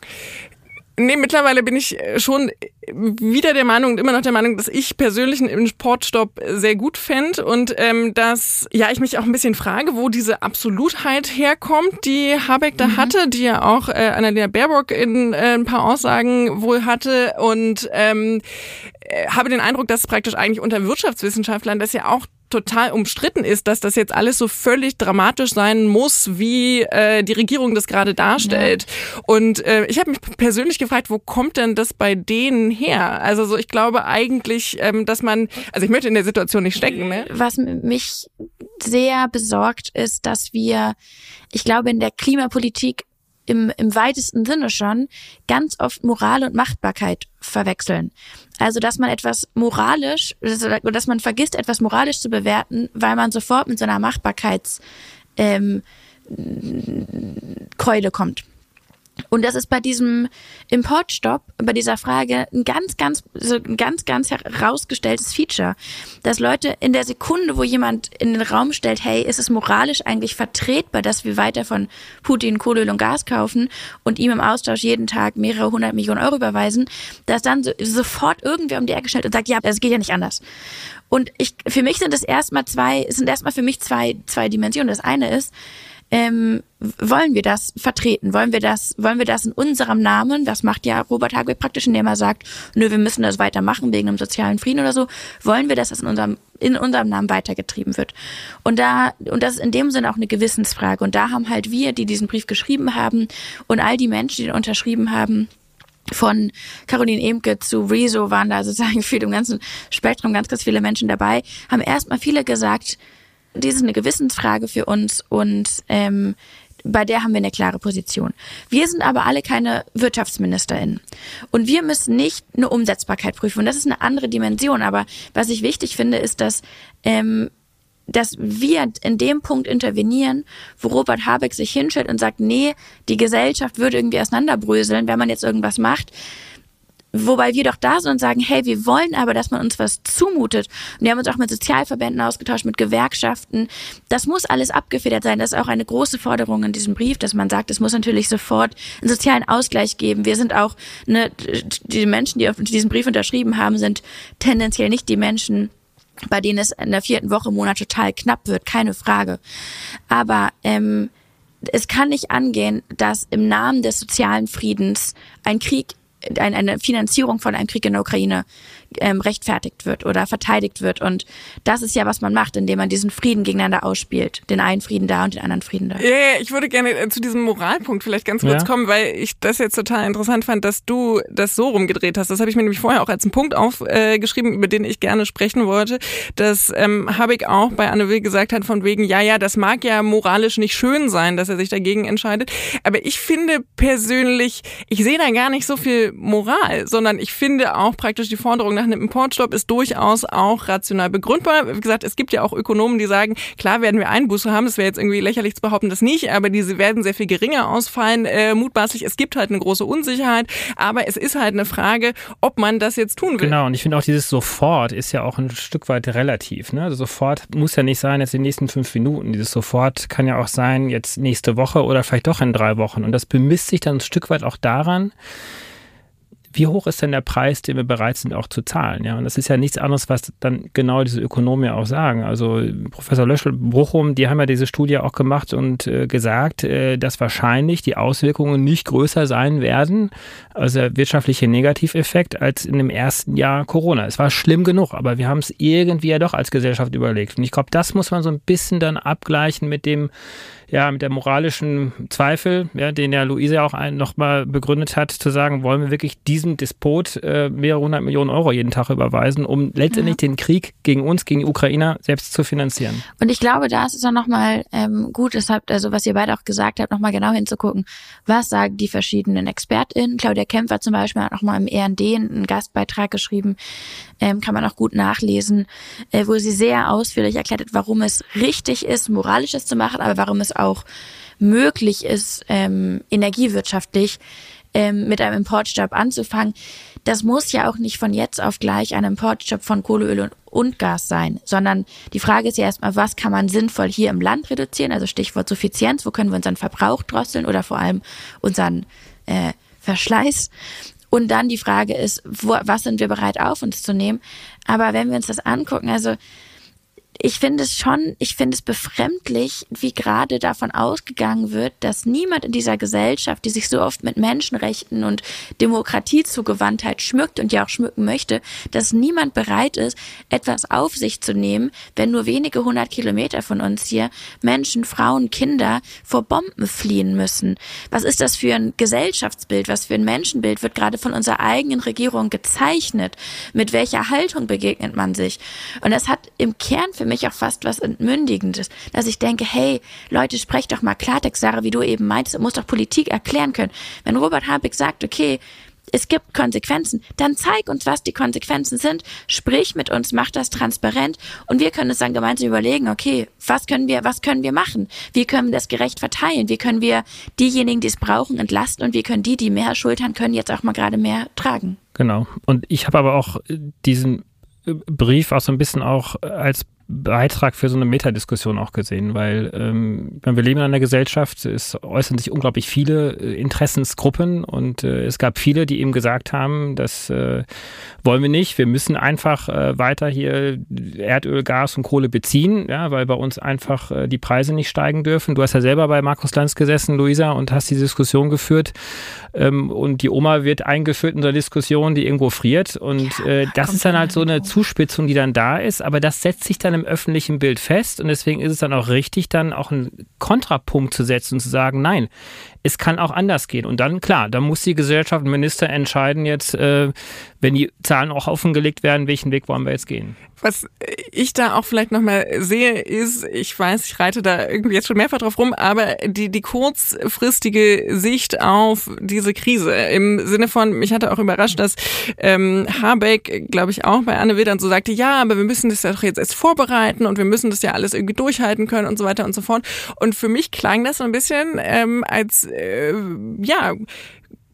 Nee, mittlerweile bin ich äh, schon wieder der Meinung und immer noch der Meinung, dass ich persönlich einen Importstopp sehr gut fände und ähm, dass ja ich mich auch ein bisschen frage, wo diese Absolutheit herkommt, die Habeck da mhm. hatte, die ja auch äh, Annalena Baerbock in äh, ein paar Aussagen wohl hatte und ähm, äh, habe den Eindruck, dass praktisch eigentlich unter Wirtschaftswissenschaftlern das ja auch total umstritten ist, dass das jetzt alles so völlig dramatisch sein muss, wie äh, die Regierung das gerade darstellt. Ja. Und äh, ich habe mich persönlich gefragt, wo kommt denn das bei denen her? Also so, ich glaube eigentlich, ähm, dass man, also ich möchte in der Situation nicht stecken. Ne? Was mich sehr besorgt ist, dass wir, ich glaube, in der Klimapolitik im, im weitesten Sinne schon ganz oft Moral und Machtbarkeit verwechseln. Also, dass man etwas moralisch, dass man vergisst, etwas moralisch zu bewerten, weil man sofort mit so einer Machbarkeitskeule ähm, kommt. Und das ist bei diesem Importstopp, bei dieser Frage ein ganz, ganz, so ein ganz, ganz herausgestelltes Feature, dass Leute in der Sekunde, wo jemand in den Raum stellt, hey, ist es moralisch eigentlich vertretbar, dass wir weiter von Putin Kohle, Öl und Gas kaufen und ihm im Austausch jeden Tag mehrere hundert Millionen Euro überweisen, dass dann so, sofort irgendwer um die Ecke stellt und sagt, ja, das geht ja nicht anders. Und ich, für mich sind es erstmal zwei, sind erstmal für mich zwei, zwei Dimensionen. Das eine ist, ähm, wollen wir das vertreten? Wollen wir das, wollen wir das in unserem Namen? Das macht ja Robert Habeck praktisch, indem er sagt, nö, wir müssen das weitermachen wegen einem sozialen Frieden oder so. Wollen wir, dass das in unserem, in unserem Namen weitergetrieben wird? Und da, und das ist in dem Sinne auch eine Gewissensfrage. Und da haben halt wir, die diesen Brief geschrieben haben und all die Menschen, die den unterschrieben haben, von Caroline Emke zu Rezo waren da sozusagen für dem ganzen Spektrum ganz, ganz viele Menschen dabei, haben erstmal viele gesagt, dies ist eine Gewissensfrage für uns und ähm, bei der haben wir eine klare Position. Wir sind aber alle keine WirtschaftsministerInnen. Und wir müssen nicht eine Umsetzbarkeit prüfen. Und das ist eine andere Dimension. Aber was ich wichtig finde, ist, dass, ähm, dass wir in dem Punkt intervenieren, wo Robert Habeck sich hinstellt und sagt, nee, die Gesellschaft würde irgendwie auseinanderbröseln, wenn man jetzt irgendwas macht. Wobei wir doch da sind und sagen, hey, wir wollen aber, dass man uns was zumutet. Und wir haben uns auch mit Sozialverbänden ausgetauscht, mit Gewerkschaften. Das muss alles abgefedert sein. Das ist auch eine große Forderung in diesem Brief, dass man sagt, es muss natürlich sofort einen sozialen Ausgleich geben. Wir sind auch, ne, die Menschen, die auf diesen Brief unterschrieben haben, sind tendenziell nicht die Menschen, bei denen es in der vierten Woche im Monat total knapp wird, keine Frage. Aber ähm, es kann nicht angehen, dass im Namen des sozialen Friedens ein Krieg eine Finanzierung von einem Krieg in der Ukraine ähm, rechtfertigt wird oder verteidigt wird. Und das ist ja, was man macht, indem man diesen Frieden gegeneinander ausspielt. Den einen Frieden da und den anderen Frieden da. Ja, ja ich würde gerne äh, zu diesem Moralpunkt vielleicht ganz kurz ja. kommen, weil ich das jetzt total interessant fand, dass du das so rumgedreht hast. Das habe ich mir nämlich vorher auch als einen Punkt aufgeschrieben, äh, über den ich gerne sprechen wollte. Das ähm, habe ich auch bei Anne Will gesagt hat, von wegen, ja, ja, das mag ja moralisch nicht schön sein, dass er sich dagegen entscheidet. Aber ich finde persönlich, ich sehe da gar nicht so viel Moral, sondern ich finde auch praktisch die Forderung nach einem Importstopp ist durchaus auch rational begründbar. Wie gesagt, es gibt ja auch Ökonomen, die sagen, klar werden wir Einbuße haben. Es wäre jetzt irgendwie lächerlich zu behaupten, das nicht, aber diese werden sehr viel geringer ausfallen. Äh, mutmaßlich, es gibt halt eine große Unsicherheit, aber es ist halt eine Frage, ob man das jetzt tun will. Genau, und ich finde auch dieses sofort ist ja auch ein Stück weit relativ. Ne? Also sofort muss ja nicht sein, jetzt in den nächsten fünf Minuten. Dieses sofort kann ja auch sein, jetzt nächste Woche oder vielleicht doch in drei Wochen. Und das bemisst sich dann ein Stück weit auch daran, wie hoch ist denn der Preis, den wir bereit sind auch zu zahlen? Ja, und das ist ja nichts anderes, was dann genau diese Ökonomen ja auch sagen. Also Professor Löschel, Bruchum, die haben ja diese Studie auch gemacht und äh, gesagt, äh, dass wahrscheinlich die Auswirkungen nicht größer sein werden, also der wirtschaftliche Negativeffekt, als in dem ersten Jahr Corona. Es war schlimm genug, aber wir haben es irgendwie ja doch als Gesellschaft überlegt. Und ich glaube, das muss man so ein bisschen dann abgleichen mit dem ja, mit der moralischen Zweifel, ja, den ja Luise auch nochmal begründet hat, zu sagen, wollen wir wirklich diesem Despot äh, mehrere hundert Millionen Euro jeden Tag überweisen, um letztendlich ja. den Krieg gegen uns, gegen die Ukrainer selbst zu finanzieren. Und ich glaube, da ist es auch nochmal ähm, gut, deshalb, also was ihr beide auch gesagt habt, nochmal genau hinzugucken, was sagen die verschiedenen ExpertInnen. Claudia Kämpfer zum Beispiel hat nochmal im END einen Gastbeitrag geschrieben, ähm, kann man auch gut nachlesen, äh, wo sie sehr ausführlich erklärt hat, warum es richtig ist, moralisches zu machen, aber warum es auch möglich ist, ähm, energiewirtschaftlich ähm, mit einem Importstopp anzufangen. Das muss ja auch nicht von jetzt auf gleich ein Importstopp von Kohle, Öl und, und Gas sein, sondern die Frage ist ja erstmal, was kann man sinnvoll hier im Land reduzieren? Also Stichwort Suffizienz, wo können wir unseren Verbrauch drosseln oder vor allem unseren äh, Verschleiß. Und dann die Frage ist, wo, was sind wir bereit auf uns zu nehmen? Aber wenn wir uns das angucken, also ich finde es schon, ich finde es befremdlich, wie gerade davon ausgegangen wird, dass niemand in dieser Gesellschaft, die sich so oft mit Menschenrechten und Demokratiezugewandtheit schmückt und ja auch schmücken möchte, dass niemand bereit ist, etwas auf sich zu nehmen, wenn nur wenige hundert Kilometer von uns hier Menschen, Frauen, Kinder vor Bomben fliehen müssen. Was ist das für ein Gesellschaftsbild? Was für ein Menschenbild wird gerade von unserer eigenen Regierung gezeichnet? Mit welcher Haltung begegnet man sich? Und das hat im Kern für mich auch fast was Entmündigendes, dass ich denke, hey, Leute, sprecht doch mal Klartext, Sarah, wie du eben meintest, muss doch Politik erklären können. Wenn Robert Habeck sagt, okay, es gibt Konsequenzen, dann zeig uns, was die Konsequenzen sind, sprich mit uns, mach das transparent und wir können uns dann gemeinsam überlegen, okay, was können wir, was können wir machen? Wie können wir das gerecht verteilen? Wie können wir diejenigen, die es brauchen, entlasten und wie können die, die mehr schultern können, jetzt auch mal gerade mehr tragen? Genau. Und ich habe aber auch diesen Brief auch so ein bisschen auch als Beitrag für so eine Metadiskussion auch gesehen, weil ähm, wir leben in einer Gesellschaft, es äußern sich unglaublich viele äh, Interessensgruppen und äh, es gab viele, die eben gesagt haben, das äh, wollen wir nicht, wir müssen einfach äh, weiter hier Erdöl, Gas und Kohle beziehen, ja, weil bei uns einfach äh, die Preise nicht steigen dürfen. Du hast ja selber bei Markus Lanz gesessen, Luisa, und hast die Diskussion geführt ähm, und die Oma wird eingeführt in so einer Diskussion, die irgendwo friert. Und ja, äh, das ist dann halt so eine Zuspitzung, die dann da ist, aber das setzt sich dann im öffentlichen Bild fest. Und deswegen ist es dann auch richtig, dann auch einen Kontrapunkt zu setzen und zu sagen, nein, es kann auch anders gehen. Und dann, klar, da muss die Gesellschaft und Minister entscheiden jetzt, äh, wenn die Zahlen auch offengelegt werden, welchen Weg wollen wir jetzt gehen. Was ich da auch vielleicht nochmal sehe, ist, ich weiß, ich reite da irgendwie jetzt schon mehrfach drauf rum, aber die, die kurzfristige Sicht auf diese Krise im Sinne von, mich hatte auch überrascht, dass ähm, Habeck, glaube ich, auch bei Anne Will dann so sagte, ja, aber wir müssen das ja doch jetzt erst vorbereiten und wir müssen das ja alles irgendwie durchhalten können und so weiter und so fort. Und für mich klang das so ein bisschen ähm, als äh, ja,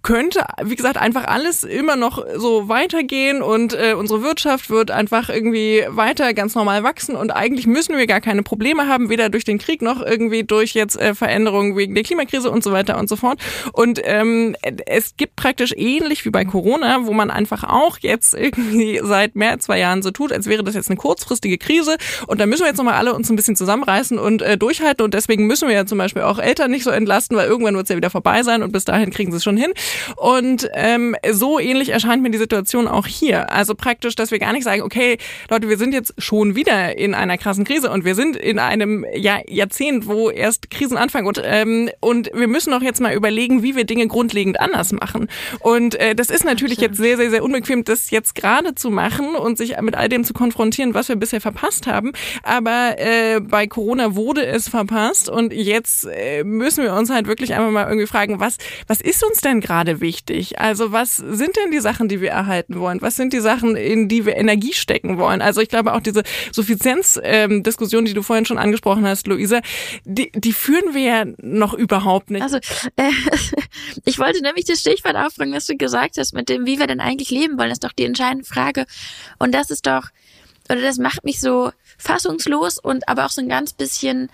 könnte, wie gesagt, einfach alles immer noch so weitergehen und äh, unsere Wirtschaft wird einfach irgendwie weiter ganz normal wachsen und eigentlich müssen wir gar keine Probleme haben, weder durch den Krieg noch irgendwie durch jetzt äh, Veränderungen wegen der Klimakrise und so weiter und so fort. Und ähm, es gibt praktisch ähnlich wie bei Corona, wo man einfach auch jetzt irgendwie seit mehr als zwei Jahren so tut, als wäre das jetzt eine kurzfristige Krise und da müssen wir jetzt nochmal alle uns ein bisschen zusammenreißen und äh, durchhalten und deswegen müssen wir ja zum Beispiel auch Eltern nicht so entlasten, weil irgendwann wird es ja wieder vorbei sein und bis dahin kriegen sie es schon hin. Und ähm, so ähnlich erscheint mir die Situation auch hier. Also praktisch, dass wir gar nicht sagen, okay, Leute, wir sind jetzt schon wieder in einer krassen Krise und wir sind in einem Jahr, Jahrzehnt, wo erst Krisen anfangen und, ähm, und wir müssen doch jetzt mal überlegen, wie wir Dinge grundlegend anders machen. Und äh, das ist natürlich jetzt sehr, sehr, sehr unbequem, das jetzt gerade zu machen und sich mit all dem zu konfrontieren, was wir bisher verpasst haben. Aber äh, bei Corona wurde es verpasst und jetzt äh, müssen wir uns halt wirklich einfach mal irgendwie fragen, was, was ist uns denn gerade gerade wichtig? Also was sind denn die Sachen, die wir erhalten wollen? Was sind die Sachen, in die wir Energie stecken wollen? Also ich glaube auch diese Suffizienzdiskussion, ähm, die du vorhin schon angesprochen hast, Luisa, die, die führen wir ja noch überhaupt nicht. Also äh, ich wollte nämlich das Stichwort aufbringen, was du gesagt hast, mit dem, wie wir denn eigentlich leben wollen, das ist doch die entscheidende Frage. Und das ist doch, oder das macht mich so fassungslos und aber auch so ein ganz bisschen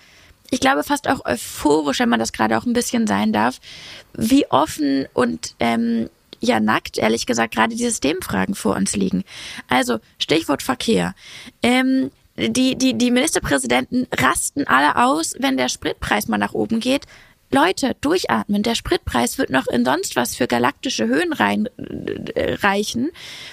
ich glaube fast auch euphorisch, wenn man das gerade auch ein bisschen sein darf, wie offen und ähm, ja nackt, ehrlich gesagt, gerade die Systemfragen vor uns liegen. Also Stichwort Verkehr. Ähm, die, die, die Ministerpräsidenten rasten alle aus, wenn der Spritpreis mal nach oben geht. Leute, durchatmen. Der Spritpreis wird noch in sonst was für galaktische Höhen rein, äh, reichen,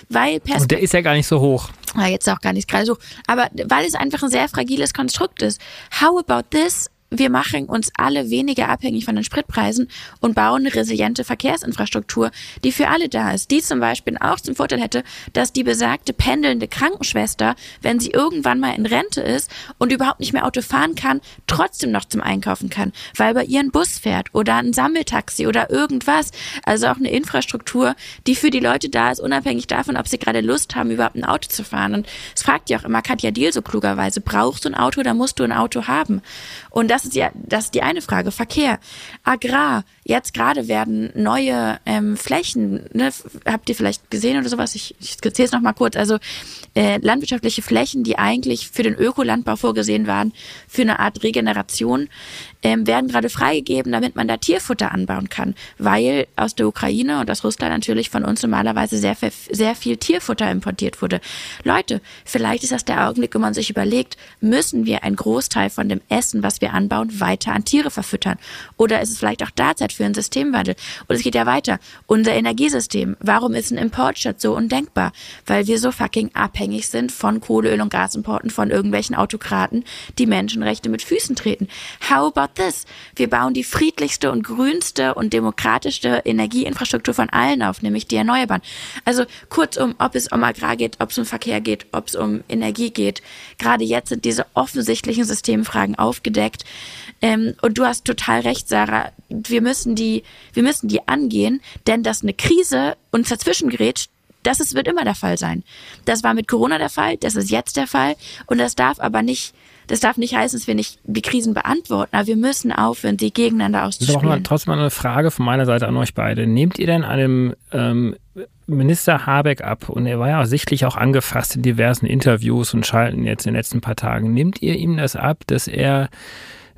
weil Perspekt Und der ist ja gar nicht so hoch. Ja, jetzt auch gar nicht gerade so. Aber weil es einfach ein sehr fragiles Konstrukt ist. How about this? Wir machen uns alle weniger abhängig von den Spritpreisen und bauen eine resiliente Verkehrsinfrastruktur, die für alle da ist. Die zum Beispiel auch zum Vorteil hätte, dass die besagte pendelnde Krankenschwester, wenn sie irgendwann mal in Rente ist und überhaupt nicht mehr Auto fahren kann, trotzdem noch zum Einkaufen kann, weil bei ihr ein Bus fährt oder ein Sammeltaxi oder irgendwas. Also auch eine Infrastruktur, die für die Leute da ist, unabhängig davon, ob sie gerade Lust haben, überhaupt ein Auto zu fahren. Und es fragt ja auch immer Katja Diel so klugerweise, brauchst du ein Auto oder musst du ein Auto haben? Und das das ist ja, das ist die eine Frage. Verkehr, Agrar. Jetzt gerade werden neue ähm, Flächen, ne, habt ihr vielleicht gesehen oder sowas? Ich, ich skizziere es nochmal kurz. Also äh, landwirtschaftliche Flächen, die eigentlich für den Ökolandbau vorgesehen waren, für eine Art Regeneration, ähm, werden gerade freigegeben, damit man da Tierfutter anbauen kann, weil aus der Ukraine und aus Russland natürlich von uns normalerweise sehr, sehr viel Tierfutter importiert wurde. Leute, vielleicht ist das der Augenblick, wo man sich überlegt, müssen wir einen Großteil von dem Essen, was wir anbauen, weiter an Tiere verfüttern? Oder ist es vielleicht auch da Zeit für einen Systemwandel? Und es geht ja weiter. Unser Energiesystem. Warum ist ein Importstadt so undenkbar? Weil wir so fucking abhängig sind von Kohle, Öl und Gasimporten von irgendwelchen Autokraten, die Menschenrechte mit Füßen treten. How about this? Wir bauen die friedlichste und grünste und demokratischste Energieinfrastruktur von allen auf, nämlich die Erneuerbaren. Also kurzum, ob es um Agrar geht, ob es um Verkehr geht, ob es um Energie geht. Gerade jetzt sind diese offensichtlichen Systemfragen aufgedeckt. Ähm, und du hast total recht, Sarah. Wir müssen die, wir müssen die angehen, denn dass eine Krise uns dazwischen gerät, das ist, wird immer der Fall sein. Das war mit Corona der Fall, das ist jetzt der Fall und das darf aber nicht das darf nicht heißen, dass wir nicht die Krisen beantworten, aber wir müssen aufhören, die gegeneinander auszuspielen. Das ist auch trotzdem mal eine Frage von meiner Seite an euch beide. Nehmt ihr denn einem ähm, Minister Habeck ab, und er war ja sichtlich auch angefasst in diversen Interviews und Schalten jetzt in den letzten paar Tagen, nehmt ihr ihm das ab, dass er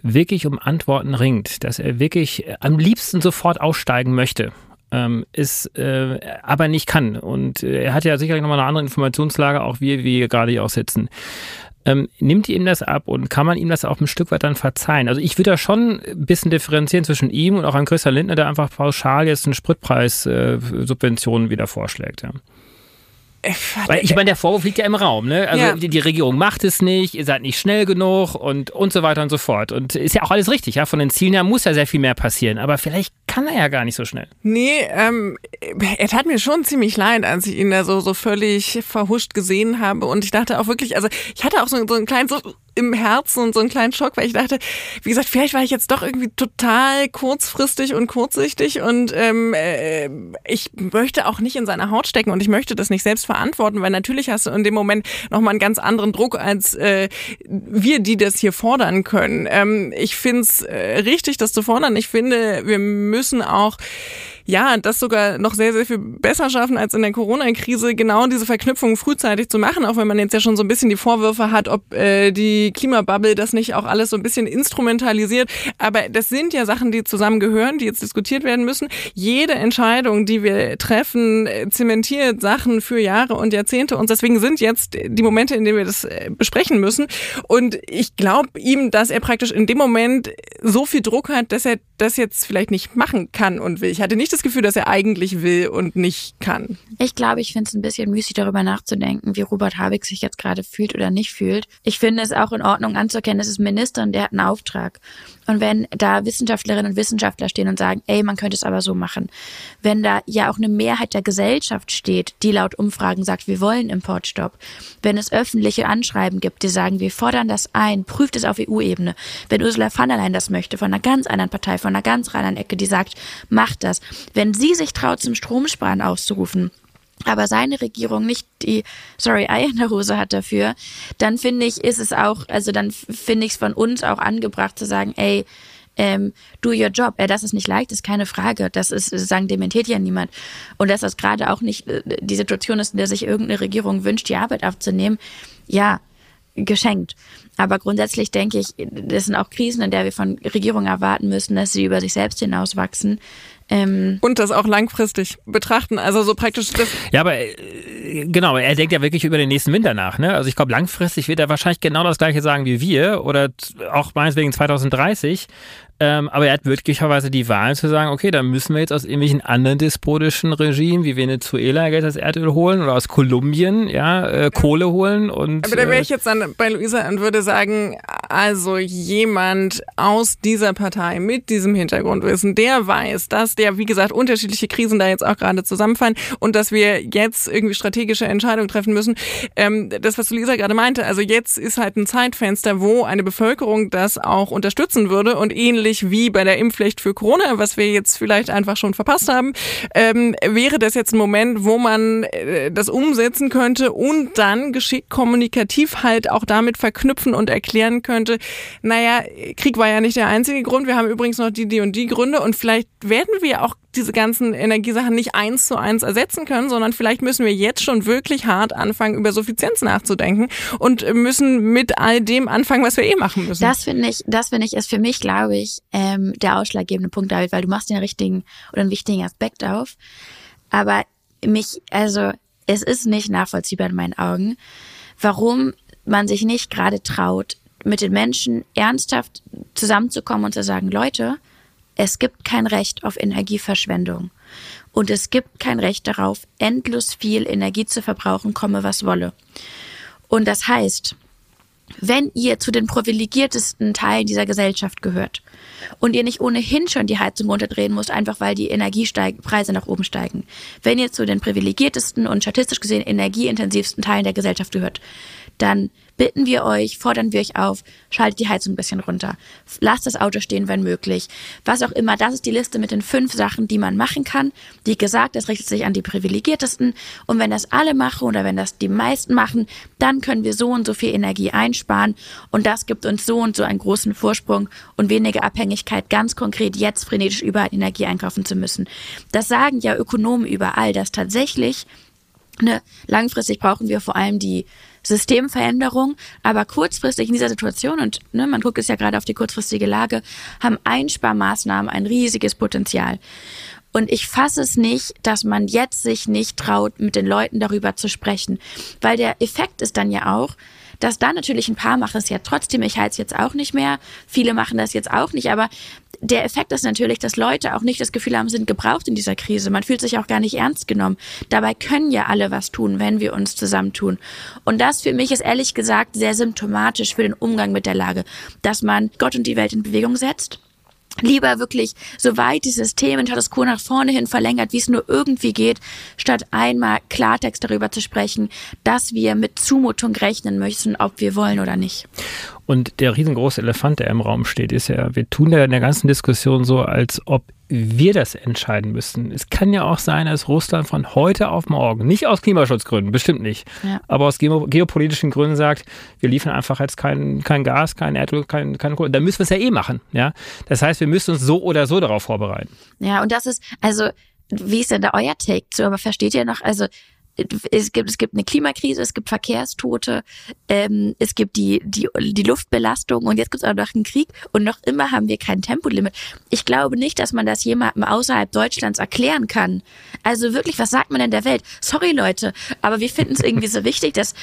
wirklich um Antworten ringt, dass er wirklich am liebsten sofort aussteigen möchte ähm, ist äh, aber nicht kann. Und äh, er hat ja sicherlich nochmal eine andere Informationslage, auch wir, wie wir gerade hier auch sitzen. Ähm, nimmt ihm das ab und kann man ihm das auch ein Stück weit dann verzeihen? Also ich würde da schon ein bisschen differenzieren zwischen ihm und auch an Christian Lindner, der einfach pauschal jetzt eine Spritpreissubvention äh, wieder vorschlägt. Ja. Weil ich meine, der Vorwurf liegt ja im Raum, ne? Also ja. die, die, Regierung macht es nicht, ihr seid nicht schnell genug und, und so weiter und so fort. Und ist ja auch alles richtig, ja. Von den Zielen her muss ja sehr viel mehr passieren, aber vielleicht kann er ja gar nicht so schnell. Nee, ähm, er tat mir schon ziemlich leid, als ich ihn da so, so völlig verhuscht gesehen habe. Und ich dachte auch wirklich, also ich hatte auch so, so einen kleinen so im Herzen und so einen kleinen Schock, weil ich dachte, wie gesagt, vielleicht war ich jetzt doch irgendwie total kurzfristig und kurzsichtig und ähm, äh, ich möchte auch nicht in seiner Haut stecken und ich möchte das nicht selbst verantworten, weil natürlich hast du in dem Moment nochmal einen ganz anderen Druck als äh, wir, die das hier fordern können. Ähm, ich finde es äh, richtig, das zu fordern. Ich finde, wir müssen auch ja, das sogar noch sehr, sehr viel besser schaffen als in der Corona-Krise, genau diese Verknüpfung frühzeitig zu machen, auch wenn man jetzt ja schon so ein bisschen die Vorwürfe hat, ob äh, die Klimabubble das nicht auch alles so ein bisschen instrumentalisiert. Aber das sind ja Sachen, die zusammengehören, die jetzt diskutiert werden müssen. Jede Entscheidung, die wir treffen, äh, zementiert Sachen für Jahre und Jahrzehnte und deswegen sind jetzt die Momente, in denen wir das äh, besprechen müssen. Und ich glaube ihm, dass er praktisch in dem Moment so viel Druck hat, dass er das jetzt vielleicht nicht machen kann und will. Ich hatte nicht das Gefühl, dass er eigentlich will und nicht kann. Ich glaube, ich finde es ein bisschen müßig, darüber nachzudenken, wie Robert Habeck sich jetzt gerade fühlt oder nicht fühlt. Ich finde es auch in Ordnung anzuerkennen, es ist Minister und der hat einen Auftrag. Und wenn da Wissenschaftlerinnen und Wissenschaftler stehen und sagen, ey, man könnte es aber so machen, wenn da ja auch eine Mehrheit der Gesellschaft steht, die laut Umfragen sagt, wir wollen Importstopp, wenn es öffentliche Anschreiben gibt, die sagen, wir fordern das ein, prüft es auf EU-Ebene, wenn Ursula von der Leyen das möchte, von einer ganz anderen Partei, von einer ganz anderen Ecke, die sagt, macht das, wenn sie sich traut, zum Stromsparen auszurufen, aber seine Regierung nicht die, sorry, Ei in der Hose hat dafür, dann finde ich, ist es auch, also dann finde ich es von uns auch angebracht zu sagen, ey, ähm, do your job. Äh, dass es nicht leicht ist, keine Frage. Das ist, sagen, dementiert ja niemand. Und dass das gerade auch nicht äh, die Situation ist, in der sich irgendeine Regierung wünscht, die Arbeit aufzunehmen, ja, geschenkt. Aber grundsätzlich denke ich, das sind auch Krisen, in der wir von Regierungen erwarten müssen, dass sie über sich selbst hinauswachsen ähm und das auch langfristig betrachten. Also so praktisch das. Ja, aber äh, genau, er denkt ja wirklich über den nächsten Winter nach. Ne? Also ich glaube, langfristig wird er wahrscheinlich genau das gleiche sagen wie wir oder auch meinetwegen 2030. Ähm, aber er hat möglicherweise die Wahl zu sagen, okay, dann müssen wir jetzt aus irgendwelchen anderen despotischen Regimen wie Venezuela Geld das Erdöl holen oder aus Kolumbien ja äh, Kohle holen und. Aber da wäre ich äh, jetzt dann bei Luisa und würde sagen, also jemand aus dieser Partei mit diesem Hintergrundwissen, der weiß, dass der, wie gesagt, unterschiedliche Krisen da jetzt auch gerade zusammenfallen und dass wir jetzt irgendwie strategische Entscheidungen treffen müssen. Ähm, das, was Luisa gerade meinte, also jetzt ist halt ein Zeitfenster, wo eine Bevölkerung das auch unterstützen würde und ähnlich ähnlich wie bei der Impfpflicht für Corona, was wir jetzt vielleicht einfach schon verpasst haben, ähm, wäre das jetzt ein Moment, wo man äh, das umsetzen könnte und dann geschickt kommunikativ halt auch damit verknüpfen und erklären könnte, naja, Krieg war ja nicht der einzige Grund, wir haben übrigens noch die, die und die Gründe und vielleicht werden wir auch diese ganzen Energiesachen nicht eins zu eins ersetzen können, sondern vielleicht müssen wir jetzt schon wirklich hart anfangen, über Suffizienz nachzudenken und müssen mit all dem anfangen, was wir eh machen müssen. Das finde ich, das finde ich ist für mich, glaube ich, ähm, der ausschlaggebende Punkt, David, weil du machst den richtigen oder einen wichtigen Aspekt auf. Aber mich, also es ist nicht nachvollziehbar in meinen Augen, warum man sich nicht gerade traut, mit den Menschen ernsthaft zusammenzukommen und zu sagen, Leute, es gibt kein Recht auf Energieverschwendung. Und es gibt kein Recht darauf, endlos viel Energie zu verbrauchen, komme was wolle. Und das heißt, wenn ihr zu den privilegiertesten Teilen dieser Gesellschaft gehört und ihr nicht ohnehin schon die Heizung runterdrehen müsst, einfach weil die Energiepreise nach oben steigen, wenn ihr zu den privilegiertesten und statistisch gesehen energieintensivsten Teilen der Gesellschaft gehört, dann bitten wir euch, fordern wir euch auf, schaltet die Heizung ein bisschen runter. Lasst das Auto stehen, wenn möglich. Was auch immer, das ist die Liste mit den fünf Sachen, die man machen kann. Wie gesagt, das richtet sich an die Privilegiertesten. Und wenn das alle machen oder wenn das die meisten machen, dann können wir so und so viel Energie einsparen. Und das gibt uns so und so einen großen Vorsprung und weniger Abhängigkeit, ganz konkret jetzt frenetisch überall Energie einkaufen zu müssen. Das sagen ja Ökonomen überall, dass tatsächlich Ne, langfristig brauchen wir vor allem die Systemveränderung, aber kurzfristig in dieser Situation, und ne, man guckt es ja gerade auf die kurzfristige Lage, haben Einsparmaßnahmen ein riesiges Potenzial. Und ich fasse es nicht, dass man jetzt sich nicht traut, mit den Leuten darüber zu sprechen. Weil der Effekt ist dann ja auch, dass da natürlich ein paar machen es ja trotzdem, ich halte es jetzt auch nicht mehr, viele machen das jetzt auch nicht, aber der Effekt ist natürlich, dass Leute auch nicht das Gefühl haben, sind gebraucht in dieser Krise. Man fühlt sich auch gar nicht ernst genommen. Dabei können ja alle was tun, wenn wir uns zusammentun. Und das für mich ist ehrlich gesagt sehr symptomatisch für den Umgang mit der Lage, dass man Gott und die Welt in Bewegung setzt lieber wirklich so weit dieses Themen-Status quo nach vorne hin verlängert, wie es nur irgendwie geht, statt einmal Klartext darüber zu sprechen, dass wir mit Zumutung rechnen müssen, ob wir wollen oder nicht. Und der riesengroße Elefant, der im Raum steht, ist ja, wir tun ja in der ganzen Diskussion so, als ob wir das entscheiden müssen. Es kann ja auch sein, dass Russland von heute auf morgen, nicht aus Klimaschutzgründen, bestimmt nicht, ja. aber aus geopolitischen Gründen sagt, wir liefern einfach jetzt kein, kein Gas, kein Erdöl, kein, kein Kohle. Dann müssen wir es ja eh machen. Ja? Das heißt, wir müssen uns so oder so darauf vorbereiten. Ja, und das ist, also, wie ist denn da euer Take zu? Aber versteht ihr noch, also es gibt, es gibt eine Klimakrise, es gibt Verkehrstote, ähm, es gibt die, die, die Luftbelastung und jetzt gibt es auch noch einen Krieg und noch immer haben wir kein Tempolimit. Ich glaube nicht, dass man das jemandem außerhalb Deutschlands erklären kann. Also wirklich, was sagt man denn der Welt? Sorry Leute, aber wir finden es irgendwie so wichtig, dass,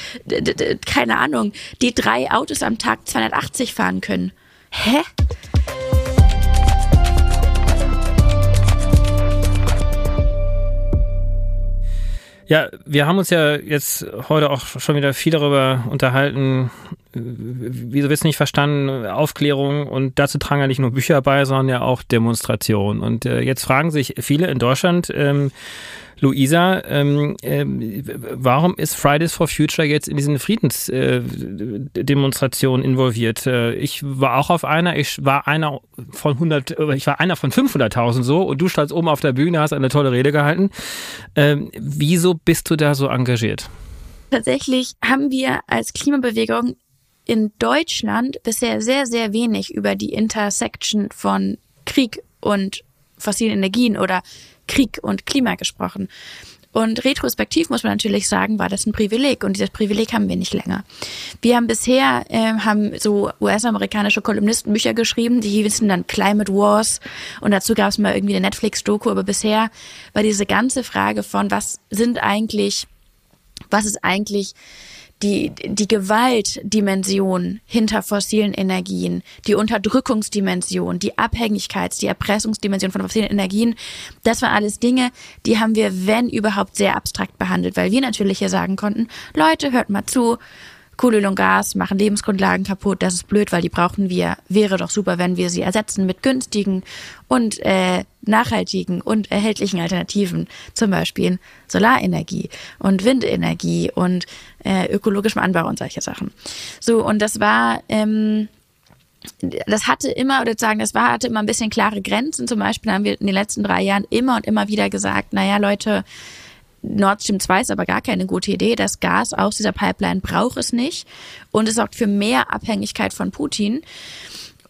keine Ahnung, die drei Autos am Tag 280 fahren können. Hä? Ja, wir haben uns ja jetzt heute auch schon wieder viel darüber unterhalten, wieso wird es nicht verstanden, Aufklärung und dazu tragen ja nicht nur Bücher bei, sondern ja auch Demonstrationen. Und äh, jetzt fragen sich viele in Deutschland, ähm, Luisa, ähm, ähm, warum ist Fridays for Future jetzt in diesen Friedensdemonstrationen äh, involviert? Äh, ich war auch auf einer, ich war einer von 100, äh, ich war einer von 500.000 so und du standst oben auf der Bühne, hast eine tolle Rede gehalten. Ähm, wieso bist du da so engagiert? Tatsächlich haben wir als Klimabewegung in Deutschland bisher sehr, sehr wenig über die Intersection von Krieg und fossilen Energien oder Krieg und Klima gesprochen. Und retrospektiv muss man natürlich sagen, war das ein Privileg und dieses Privileg haben wir nicht länger. Wir haben bisher äh, haben so US-amerikanische Kolumnisten Bücher geschrieben, die hießen dann Climate Wars und dazu gab es mal irgendwie eine Netflix-Doku, aber bisher war diese ganze Frage von was sind eigentlich, was ist eigentlich die, die Gewaltdimension hinter fossilen Energien, die Unterdrückungsdimension, die Abhängigkeits-, die Erpressungsdimension von fossilen Energien, das waren alles Dinge, die haben wir, wenn überhaupt, sehr abstrakt behandelt, weil wir natürlich hier sagen konnten, Leute, hört mal zu, Kohle und Gas machen Lebensgrundlagen kaputt, das ist blöd, weil die brauchen wir. Wäre doch super, wenn wir sie ersetzen mit günstigen und äh, nachhaltigen und erhältlichen Alternativen, zum Beispiel Solarenergie und Windenergie und äh, ökologischem Anbau und solche Sachen. So, und das war ähm, das hatte immer, oder sagen, das war, hatte immer ein bisschen klare Grenzen. Zum Beispiel haben wir in den letzten drei Jahren immer und immer wieder gesagt, naja, Leute, Nord Stream 2 ist aber gar keine gute Idee. Das Gas aus dieser Pipeline braucht es nicht und es sorgt für mehr Abhängigkeit von Putin.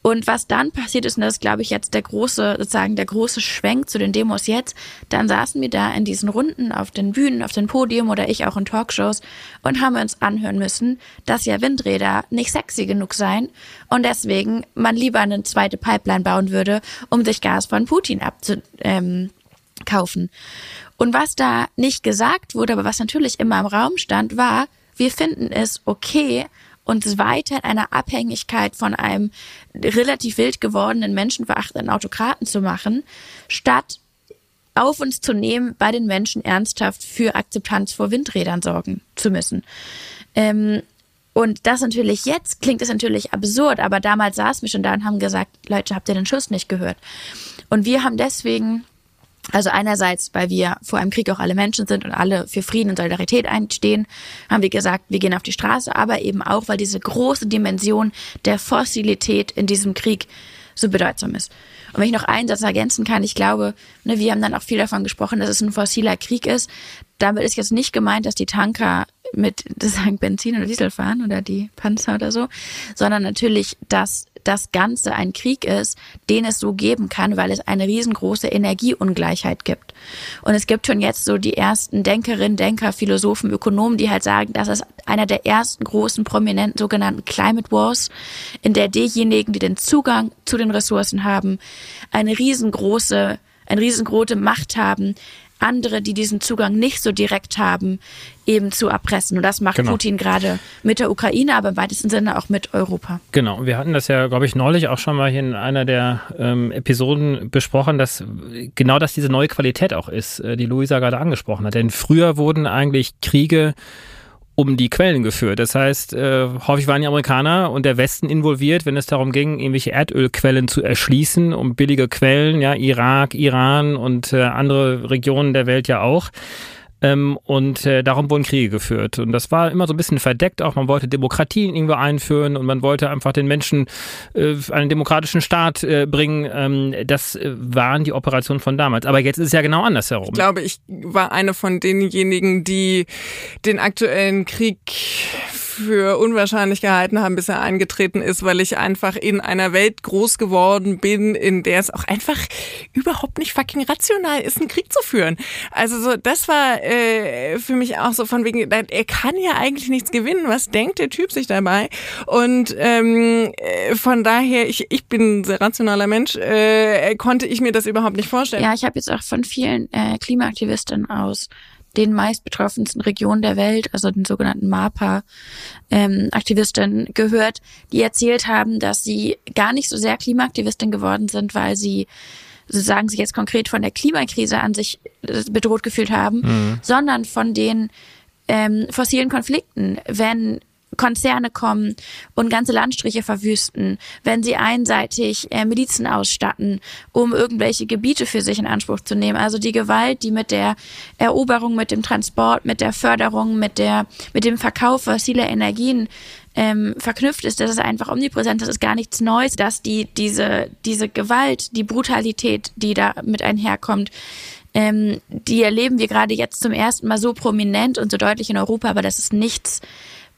Und was dann passiert ist, und das ist, glaube ich, jetzt der große, sozusagen der große Schwenk zu den Demos jetzt, dann saßen wir da in diesen Runden auf den Bühnen, auf dem Podium oder ich auch in Talkshows und haben uns anhören müssen, dass ja Windräder nicht sexy genug seien und deswegen man lieber eine zweite Pipeline bauen würde, um sich Gas von Putin abzukaufen. Ähm, und was da nicht gesagt wurde, aber was natürlich immer im Raum stand, war, wir finden es okay, uns weiter in einer Abhängigkeit von einem relativ wild gewordenen, menschenverachtenden Autokraten zu machen, statt auf uns zu nehmen, bei den Menschen ernsthaft für Akzeptanz vor Windrädern sorgen zu müssen. Ähm, und das natürlich jetzt klingt es natürlich absurd, aber damals saßen wir schon da und haben gesagt, Leute, habt ihr den Schuss nicht gehört? Und wir haben deswegen also einerseits, weil wir vor einem Krieg auch alle Menschen sind und alle für Frieden und Solidarität einstehen, haben wir gesagt, wir gehen auf die Straße, aber eben auch, weil diese große Dimension der Fossilität in diesem Krieg so bedeutsam ist. Und wenn ich noch einen Satz ergänzen kann, ich glaube, ne, wir haben dann auch viel davon gesprochen, dass es ein fossiler Krieg ist. Damit ist jetzt nicht gemeint, dass die Tanker mit das sagen Benzin oder Diesel fahren oder die Panzer oder so, sondern natürlich, dass das Ganze ein Krieg ist, den es so geben kann, weil es eine riesengroße Energieungleichheit gibt. Und es gibt schon jetzt so die ersten Denkerinnen, Denker, Philosophen, Ökonomen, die halt sagen, das ist einer der ersten großen prominenten sogenannten Climate Wars, in der diejenigen, die den Zugang zu den Ressourcen haben, eine riesengroße, eine riesengroße Macht haben, andere, die diesen Zugang nicht so direkt haben, eben zu erpressen. Und das macht genau. Putin gerade mit der Ukraine, aber im weitesten Sinne auch mit Europa. Genau. Wir hatten das ja, glaube ich, neulich auch schon mal hier in einer der ähm, Episoden besprochen, dass genau das diese neue Qualität auch ist, äh, die Luisa gerade angesprochen hat. Denn früher wurden eigentlich Kriege um die Quellen geführt. Das heißt, äh, häufig waren die Amerikaner und der Westen involviert, wenn es darum ging, irgendwelche Erdölquellen zu erschließen, um billige Quellen, ja, Irak, Iran und äh, andere Regionen der Welt ja auch. Ähm, und äh, darum wurden Kriege geführt. Und das war immer so ein bisschen verdeckt auch. Man wollte Demokratien irgendwo einführen und man wollte einfach den Menschen äh, einen demokratischen Staat äh, bringen. Ähm, das äh, waren die Operationen von damals. Aber jetzt ist es ja genau andersherum. Ich glaube, ich war eine von denjenigen, die den aktuellen Krieg für unwahrscheinlich gehalten haben, bis er eingetreten ist, weil ich einfach in einer Welt groß geworden bin, in der es auch einfach überhaupt nicht fucking rational ist, einen Krieg zu führen. Also so, das war äh, für mich auch so von wegen, er kann ja eigentlich nichts gewinnen. Was denkt der Typ sich dabei? Und ähm, äh, von daher, ich, ich bin ein sehr rationaler Mensch, äh, konnte ich mir das überhaupt nicht vorstellen. Ja, ich habe jetzt auch von vielen äh, Klimaaktivistinnen aus den meistbetroffensten Regionen der Welt, also den sogenannten MAPA-Aktivistinnen ähm, gehört, die erzählt haben, dass sie gar nicht so sehr Klimaaktivistin geworden sind, weil sie so sagen sie jetzt konkret von der Klimakrise an sich äh, bedroht gefühlt haben, mhm. sondern von den ähm, fossilen Konflikten, wenn Konzerne kommen und ganze Landstriche verwüsten, wenn sie einseitig äh, Milizen ausstatten, um irgendwelche Gebiete für sich in Anspruch zu nehmen. Also die Gewalt, die mit der Eroberung, mit dem Transport, mit der Förderung, mit der, mit dem Verkauf fossiler Energien ähm, verknüpft ist, das ist einfach omnipräsent, das ist gar nichts Neues, dass die, diese, diese Gewalt, die Brutalität, die da mit einherkommt, ähm, die erleben wir gerade jetzt zum ersten Mal so prominent und so deutlich in Europa, aber das ist nichts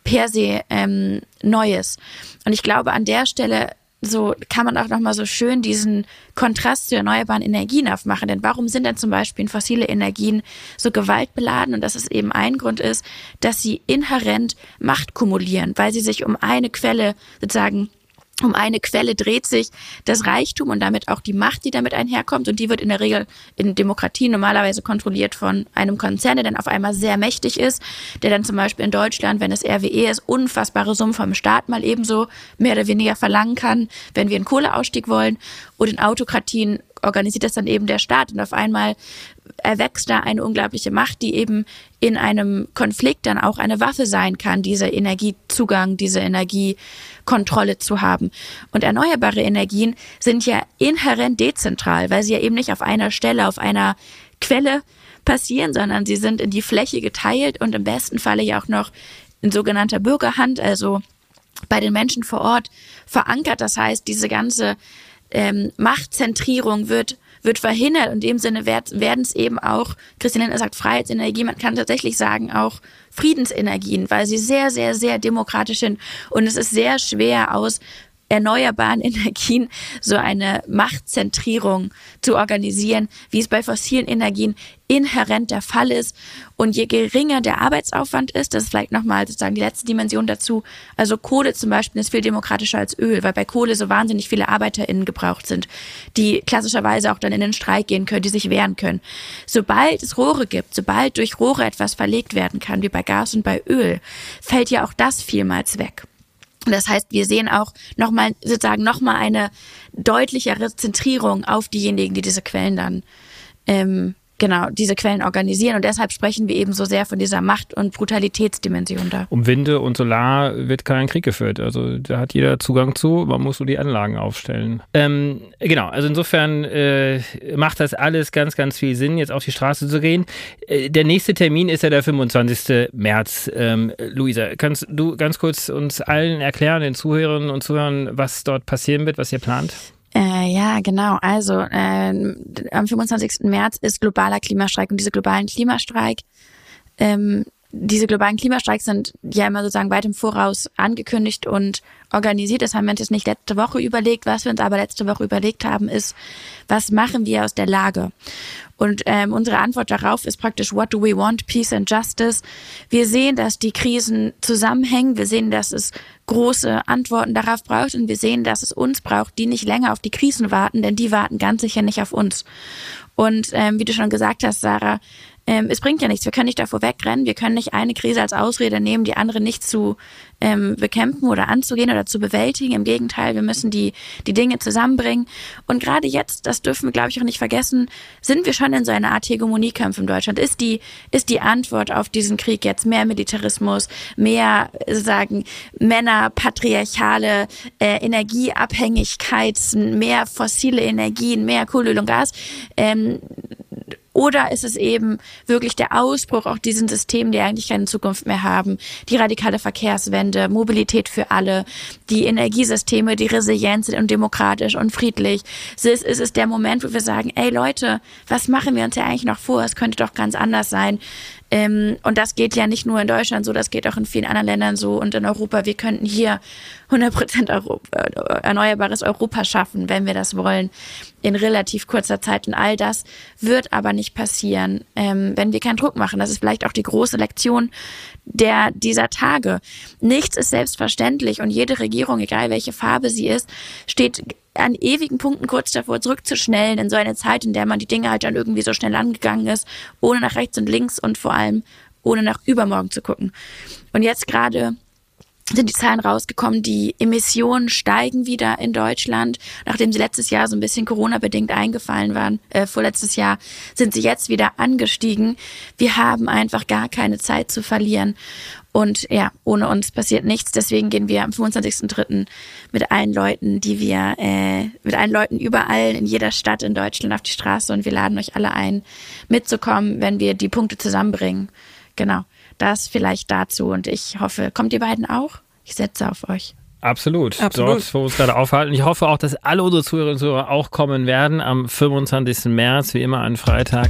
per se ähm, Neues. Und ich glaube, an der Stelle so kann man auch nochmal so schön diesen Kontrast zu erneuerbaren Energien aufmachen. Denn warum sind denn zum Beispiel fossile Energien so gewaltbeladen? Und dass es eben ein Grund ist, dass sie inhärent Macht kumulieren, weil sie sich um eine Quelle sozusagen um eine Quelle dreht sich das Reichtum und damit auch die Macht, die damit einherkommt. Und die wird in der Regel in Demokratien normalerweise kontrolliert von einem Konzern, der dann auf einmal sehr mächtig ist, der dann zum Beispiel in Deutschland, wenn es RWE ist, unfassbare Summen vom Staat mal ebenso mehr oder weniger verlangen kann, wenn wir einen Kohleausstieg wollen. Und in Autokratien organisiert das dann eben der Staat. Und auf einmal erwächst da eine unglaubliche Macht, die eben in einem Konflikt dann auch eine Waffe sein kann, dieser Energiezugang, diese Energiekontrolle zu haben. Und erneuerbare Energien sind ja inhärent dezentral, weil sie ja eben nicht auf einer Stelle, auf einer Quelle passieren, sondern sie sind in die Fläche geteilt und im besten Falle ja auch noch in sogenannter Bürgerhand, also bei den Menschen vor Ort verankert. Das heißt, diese ganze ähm, Machtzentrierung wird wird verhindert. In dem Sinne werden es eben auch, Christian Lindner sagt Freiheitsenergie, man kann tatsächlich sagen auch Friedensenergien, weil sie sehr, sehr, sehr demokratisch sind. Und es ist sehr schwer aus erneuerbaren Energien so eine Machtzentrierung zu organisieren, wie es bei fossilen Energien inhärent der Fall ist. Und je geringer der Arbeitsaufwand ist, das ist vielleicht nochmal sozusagen die letzte Dimension dazu. Also Kohle zum Beispiel ist viel demokratischer als Öl, weil bei Kohle so wahnsinnig viele ArbeiterInnen gebraucht sind, die klassischerweise auch dann in den Streik gehen können, die sich wehren können. Sobald es Rohre gibt, sobald durch Rohre etwas verlegt werden kann, wie bei Gas und bei Öl, fällt ja auch das vielmals weg. Das heißt, wir sehen auch nochmal, sozusagen nochmal eine deutlichere Zentrierung auf diejenigen, die diese Quellen dann ähm, genau diese Quellen organisieren. Und deshalb sprechen wir eben so sehr von dieser Macht- und Brutalitätsdimension da. Um Winde und Solar wird kein Krieg geführt. Also da hat jeder Zugang zu, man muss nur die Anlagen aufstellen. Ähm, genau, also insofern äh, macht das alles ganz, ganz viel Sinn, jetzt auf die Straße zu gehen. Äh, der nächste Termin ist ja der 25. März. Ähm, Luisa, kannst du ganz kurz uns allen erklären, den Zuhörerinnen und Zuhörern, was dort passieren wird, was ihr plant? Äh, ja, genau. Also äh, am 25. März ist globaler Klimastreik und diese globalen Klimastreik, ähm, diese globalen Klimastreiks sind ja immer sozusagen weit im Voraus angekündigt und organisiert. Das haben wir uns jetzt nicht letzte Woche überlegt. Was wir uns aber letzte Woche überlegt haben, ist, was machen wir aus der Lage? Und ähm, unsere Antwort darauf ist praktisch, what do we want? Peace and Justice. Wir sehen, dass die Krisen zusammenhängen. Wir sehen, dass es große Antworten darauf braucht. Und wir sehen, dass es uns braucht, die nicht länger auf die Krisen warten, denn die warten ganz sicher nicht auf uns. Und ähm, wie du schon gesagt hast, Sarah, ähm, es bringt ja nichts. Wir können nicht davor wegrennen. Wir können nicht eine Krise als Ausrede nehmen, die andere nicht zu ähm, bekämpfen oder anzugehen oder zu bewältigen. Im Gegenteil, wir müssen die, die Dinge zusammenbringen. Und gerade jetzt, das dürfen wir, glaube ich, auch nicht vergessen, sind wir schon in so einer Art Hegemoniekampf in Deutschland. Ist die, ist die Antwort auf diesen Krieg jetzt mehr Militarismus, mehr, sagen, Männer, patriarchale äh, Energieabhängigkeit, mehr fossile Energien, mehr Kohle und Gas? Ähm, oder ist es eben wirklich der Ausbruch auch diesen Systemen, die eigentlich keine Zukunft mehr haben? Die radikale Verkehrswende, Mobilität für alle, die Energiesysteme, die resilient sind und demokratisch und friedlich. Es ist, es der Moment, wo wir sagen, ey Leute, was machen wir uns ja eigentlich noch vor? Es könnte doch ganz anders sein. Ähm, und das geht ja nicht nur in Deutschland so, das geht auch in vielen anderen Ländern so und in Europa. Wir könnten hier 100 Europa, äh, erneuerbares Europa schaffen, wenn wir das wollen, in relativ kurzer Zeit. Und all das wird aber nicht passieren, ähm, wenn wir keinen Druck machen. Das ist vielleicht auch die große Lektion der dieser Tage. Nichts ist selbstverständlich und jede Regierung, egal welche Farbe sie ist, steht an ewigen Punkten kurz davor zurückzuschnellen in so eine Zeit, in der man die Dinge halt dann irgendwie so schnell angegangen ist, ohne nach rechts und links und vor allem ohne nach übermorgen zu gucken. Und jetzt gerade sind die Zahlen rausgekommen, die Emissionen steigen wieder in Deutschland. Nachdem sie letztes Jahr so ein bisschen Corona-bedingt eingefallen waren, äh, vorletztes Jahr, sind sie jetzt wieder angestiegen. Wir haben einfach gar keine Zeit zu verlieren. Und ja, ohne uns passiert nichts. Deswegen gehen wir am 25.03. mit allen Leuten, die wir, äh, mit allen Leuten überall in jeder Stadt in Deutschland auf die Straße und wir laden euch alle ein, mitzukommen, wenn wir die Punkte zusammenbringen. Genau. Das vielleicht dazu. Und ich hoffe, kommt ihr beiden auch? Ich setze auf euch. Absolut. Absolut. Dort, wo wir uns gerade aufhalten. Ich hoffe auch, dass alle unsere Zuhörerinnen und Zuhörer auch kommen werden am 25. März, wie immer an Freitag.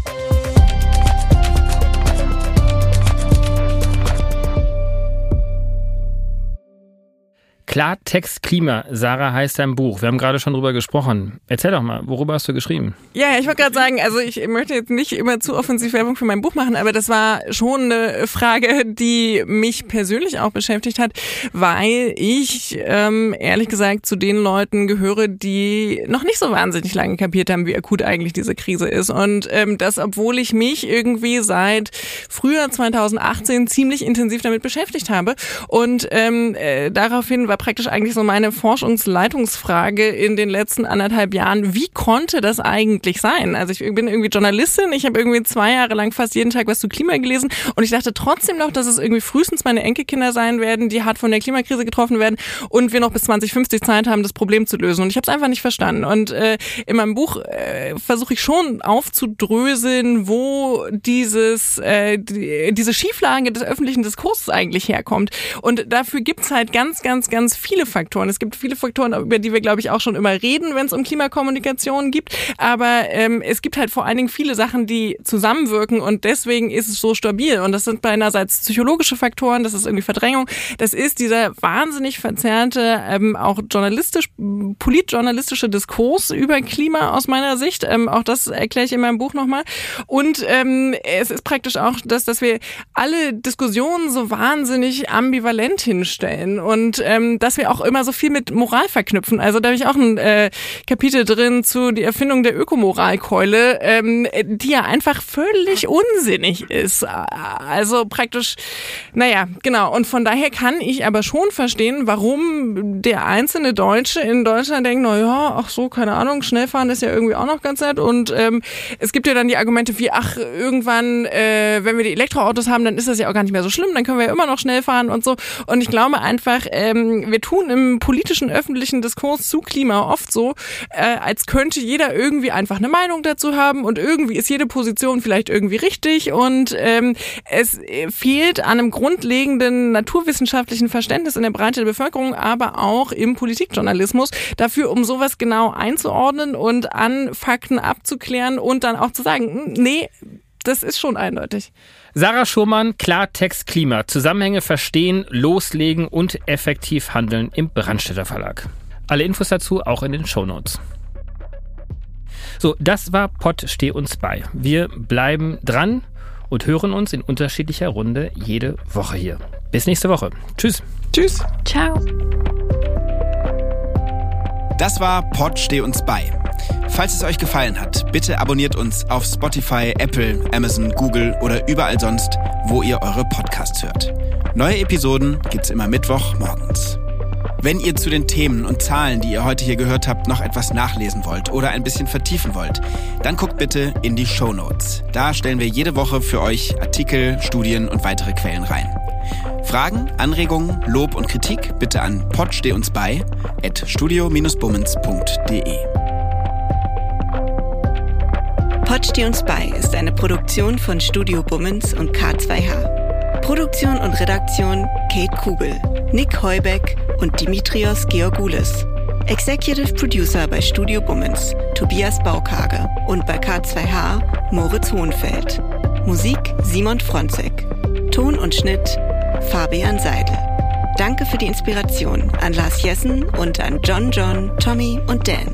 Klartext Klima, Sarah heißt dein Buch. Wir haben gerade schon drüber gesprochen. Erzähl doch mal, worüber hast du geschrieben? Ja, ich wollte gerade sagen, also ich möchte jetzt nicht immer zu offensiv Werbung für mein Buch machen, aber das war schon eine Frage, die mich persönlich auch beschäftigt hat, weil ich ähm, ehrlich gesagt zu den Leuten gehöre, die noch nicht so wahnsinnig lange kapiert haben, wie akut eigentlich diese Krise ist. Und ähm, das, obwohl ich mich irgendwie seit Frühjahr 2018 ziemlich intensiv damit beschäftigt habe. Und ähm, äh, daraufhin war praktisch eigentlich so meine Forschungsleitungsfrage in den letzten anderthalb Jahren. Wie konnte das eigentlich sein? Also ich bin irgendwie Journalistin, ich habe irgendwie zwei Jahre lang fast jeden Tag was zu Klima gelesen und ich dachte trotzdem noch, dass es irgendwie frühestens meine Enkelkinder sein werden, die hart von der Klimakrise getroffen werden und wir noch bis 2050 Zeit haben, das Problem zu lösen. Und ich habe es einfach nicht verstanden. Und äh, in meinem Buch äh, versuche ich schon aufzudröseln, wo dieses äh, die, diese Schieflage des öffentlichen Diskurses eigentlich herkommt. Und dafür gibt's halt ganz, ganz, ganz ganz viele Faktoren. Es gibt viele Faktoren, über die wir, glaube ich, auch schon immer reden, wenn es um Klimakommunikation gibt. Aber ähm, es gibt halt vor allen Dingen viele Sachen, die zusammenwirken und deswegen ist es so stabil. Und das sind einerseits psychologische Faktoren, das ist irgendwie Verdrängung, das ist dieser wahnsinnig verzerrte, ähm, auch journalistisch, politjournalistische Diskurs über Klima aus meiner Sicht. Ähm, auch das erkläre ich in meinem Buch nochmal. Und ähm, es ist praktisch auch das, dass wir alle Diskussionen so wahnsinnig ambivalent hinstellen und ähm, dass wir auch immer so viel mit Moral verknüpfen. Also da habe ich auch ein äh, Kapitel drin zu die Erfindung der Ökomoralkeule, ähm, die ja einfach völlig unsinnig ist. Also praktisch, naja, genau. Und von daher kann ich aber schon verstehen, warum der einzelne Deutsche in Deutschland denkt, na ja, ach so, keine Ahnung, Schnellfahren ist ja irgendwie auch noch ganz nett. Und ähm, es gibt ja dann die Argumente wie, ach, irgendwann, äh, wenn wir die Elektroautos haben, dann ist das ja auch gar nicht mehr so schlimm, dann können wir ja immer noch schnell fahren und so. Und ich glaube einfach, ähm, wir tun im politischen öffentlichen Diskurs zu Klima oft so, äh, als könnte jeder irgendwie einfach eine Meinung dazu haben und irgendwie ist jede Position vielleicht irgendwie richtig und ähm, es fehlt an einem grundlegenden naturwissenschaftlichen Verständnis in der Breite der Bevölkerung, aber auch im Politikjournalismus dafür, um sowas genau einzuordnen und an Fakten abzuklären und dann auch zu sagen, hm, nee, das ist schon eindeutig. Sarah Schumann, Klartext Klima. Zusammenhänge verstehen, loslegen und effektiv handeln im Brandstätter Verlag. Alle Infos dazu auch in den Shownotes. So, das war Pott Steh uns bei. Wir bleiben dran und hören uns in unterschiedlicher Runde jede Woche hier. Bis nächste Woche. Tschüss. Tschüss. Ciao. Das war Pott Steh uns bei. Falls es euch gefallen hat, bitte abonniert uns auf Spotify, Apple, Amazon, Google oder überall sonst, wo ihr eure Podcasts hört. Neue Episoden gibt's immer Mittwoch morgens. Wenn ihr zu den Themen und Zahlen, die ihr heute hier gehört habt, noch etwas nachlesen wollt oder ein bisschen vertiefen wollt, dann guckt bitte in die Show Notes. Da stellen wir jede Woche für euch Artikel, Studien und weitere Quellen rein. Fragen, Anregungen, Lob und Kritik bitte an podsteh uns bei at studio-bummens.de. Steh uns bei ist eine Produktion von Studio Bummens und K2H. Produktion und Redaktion Kate Kugel, Nick Heubeck und Dimitrios Georgoulis. Executive Producer bei Studio Bummens Tobias Baukage und bei K2H Moritz Hohenfeld. Musik Simon Fronzek. Ton und Schnitt Fabian Seidel. Danke für die Inspiration an Lars Jessen und an John John, Tommy und Dan.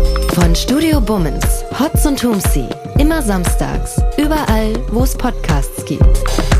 Von Studio Bummens, Hotz und Tumsi Immer samstags, überall, wo es Podcasts gibt.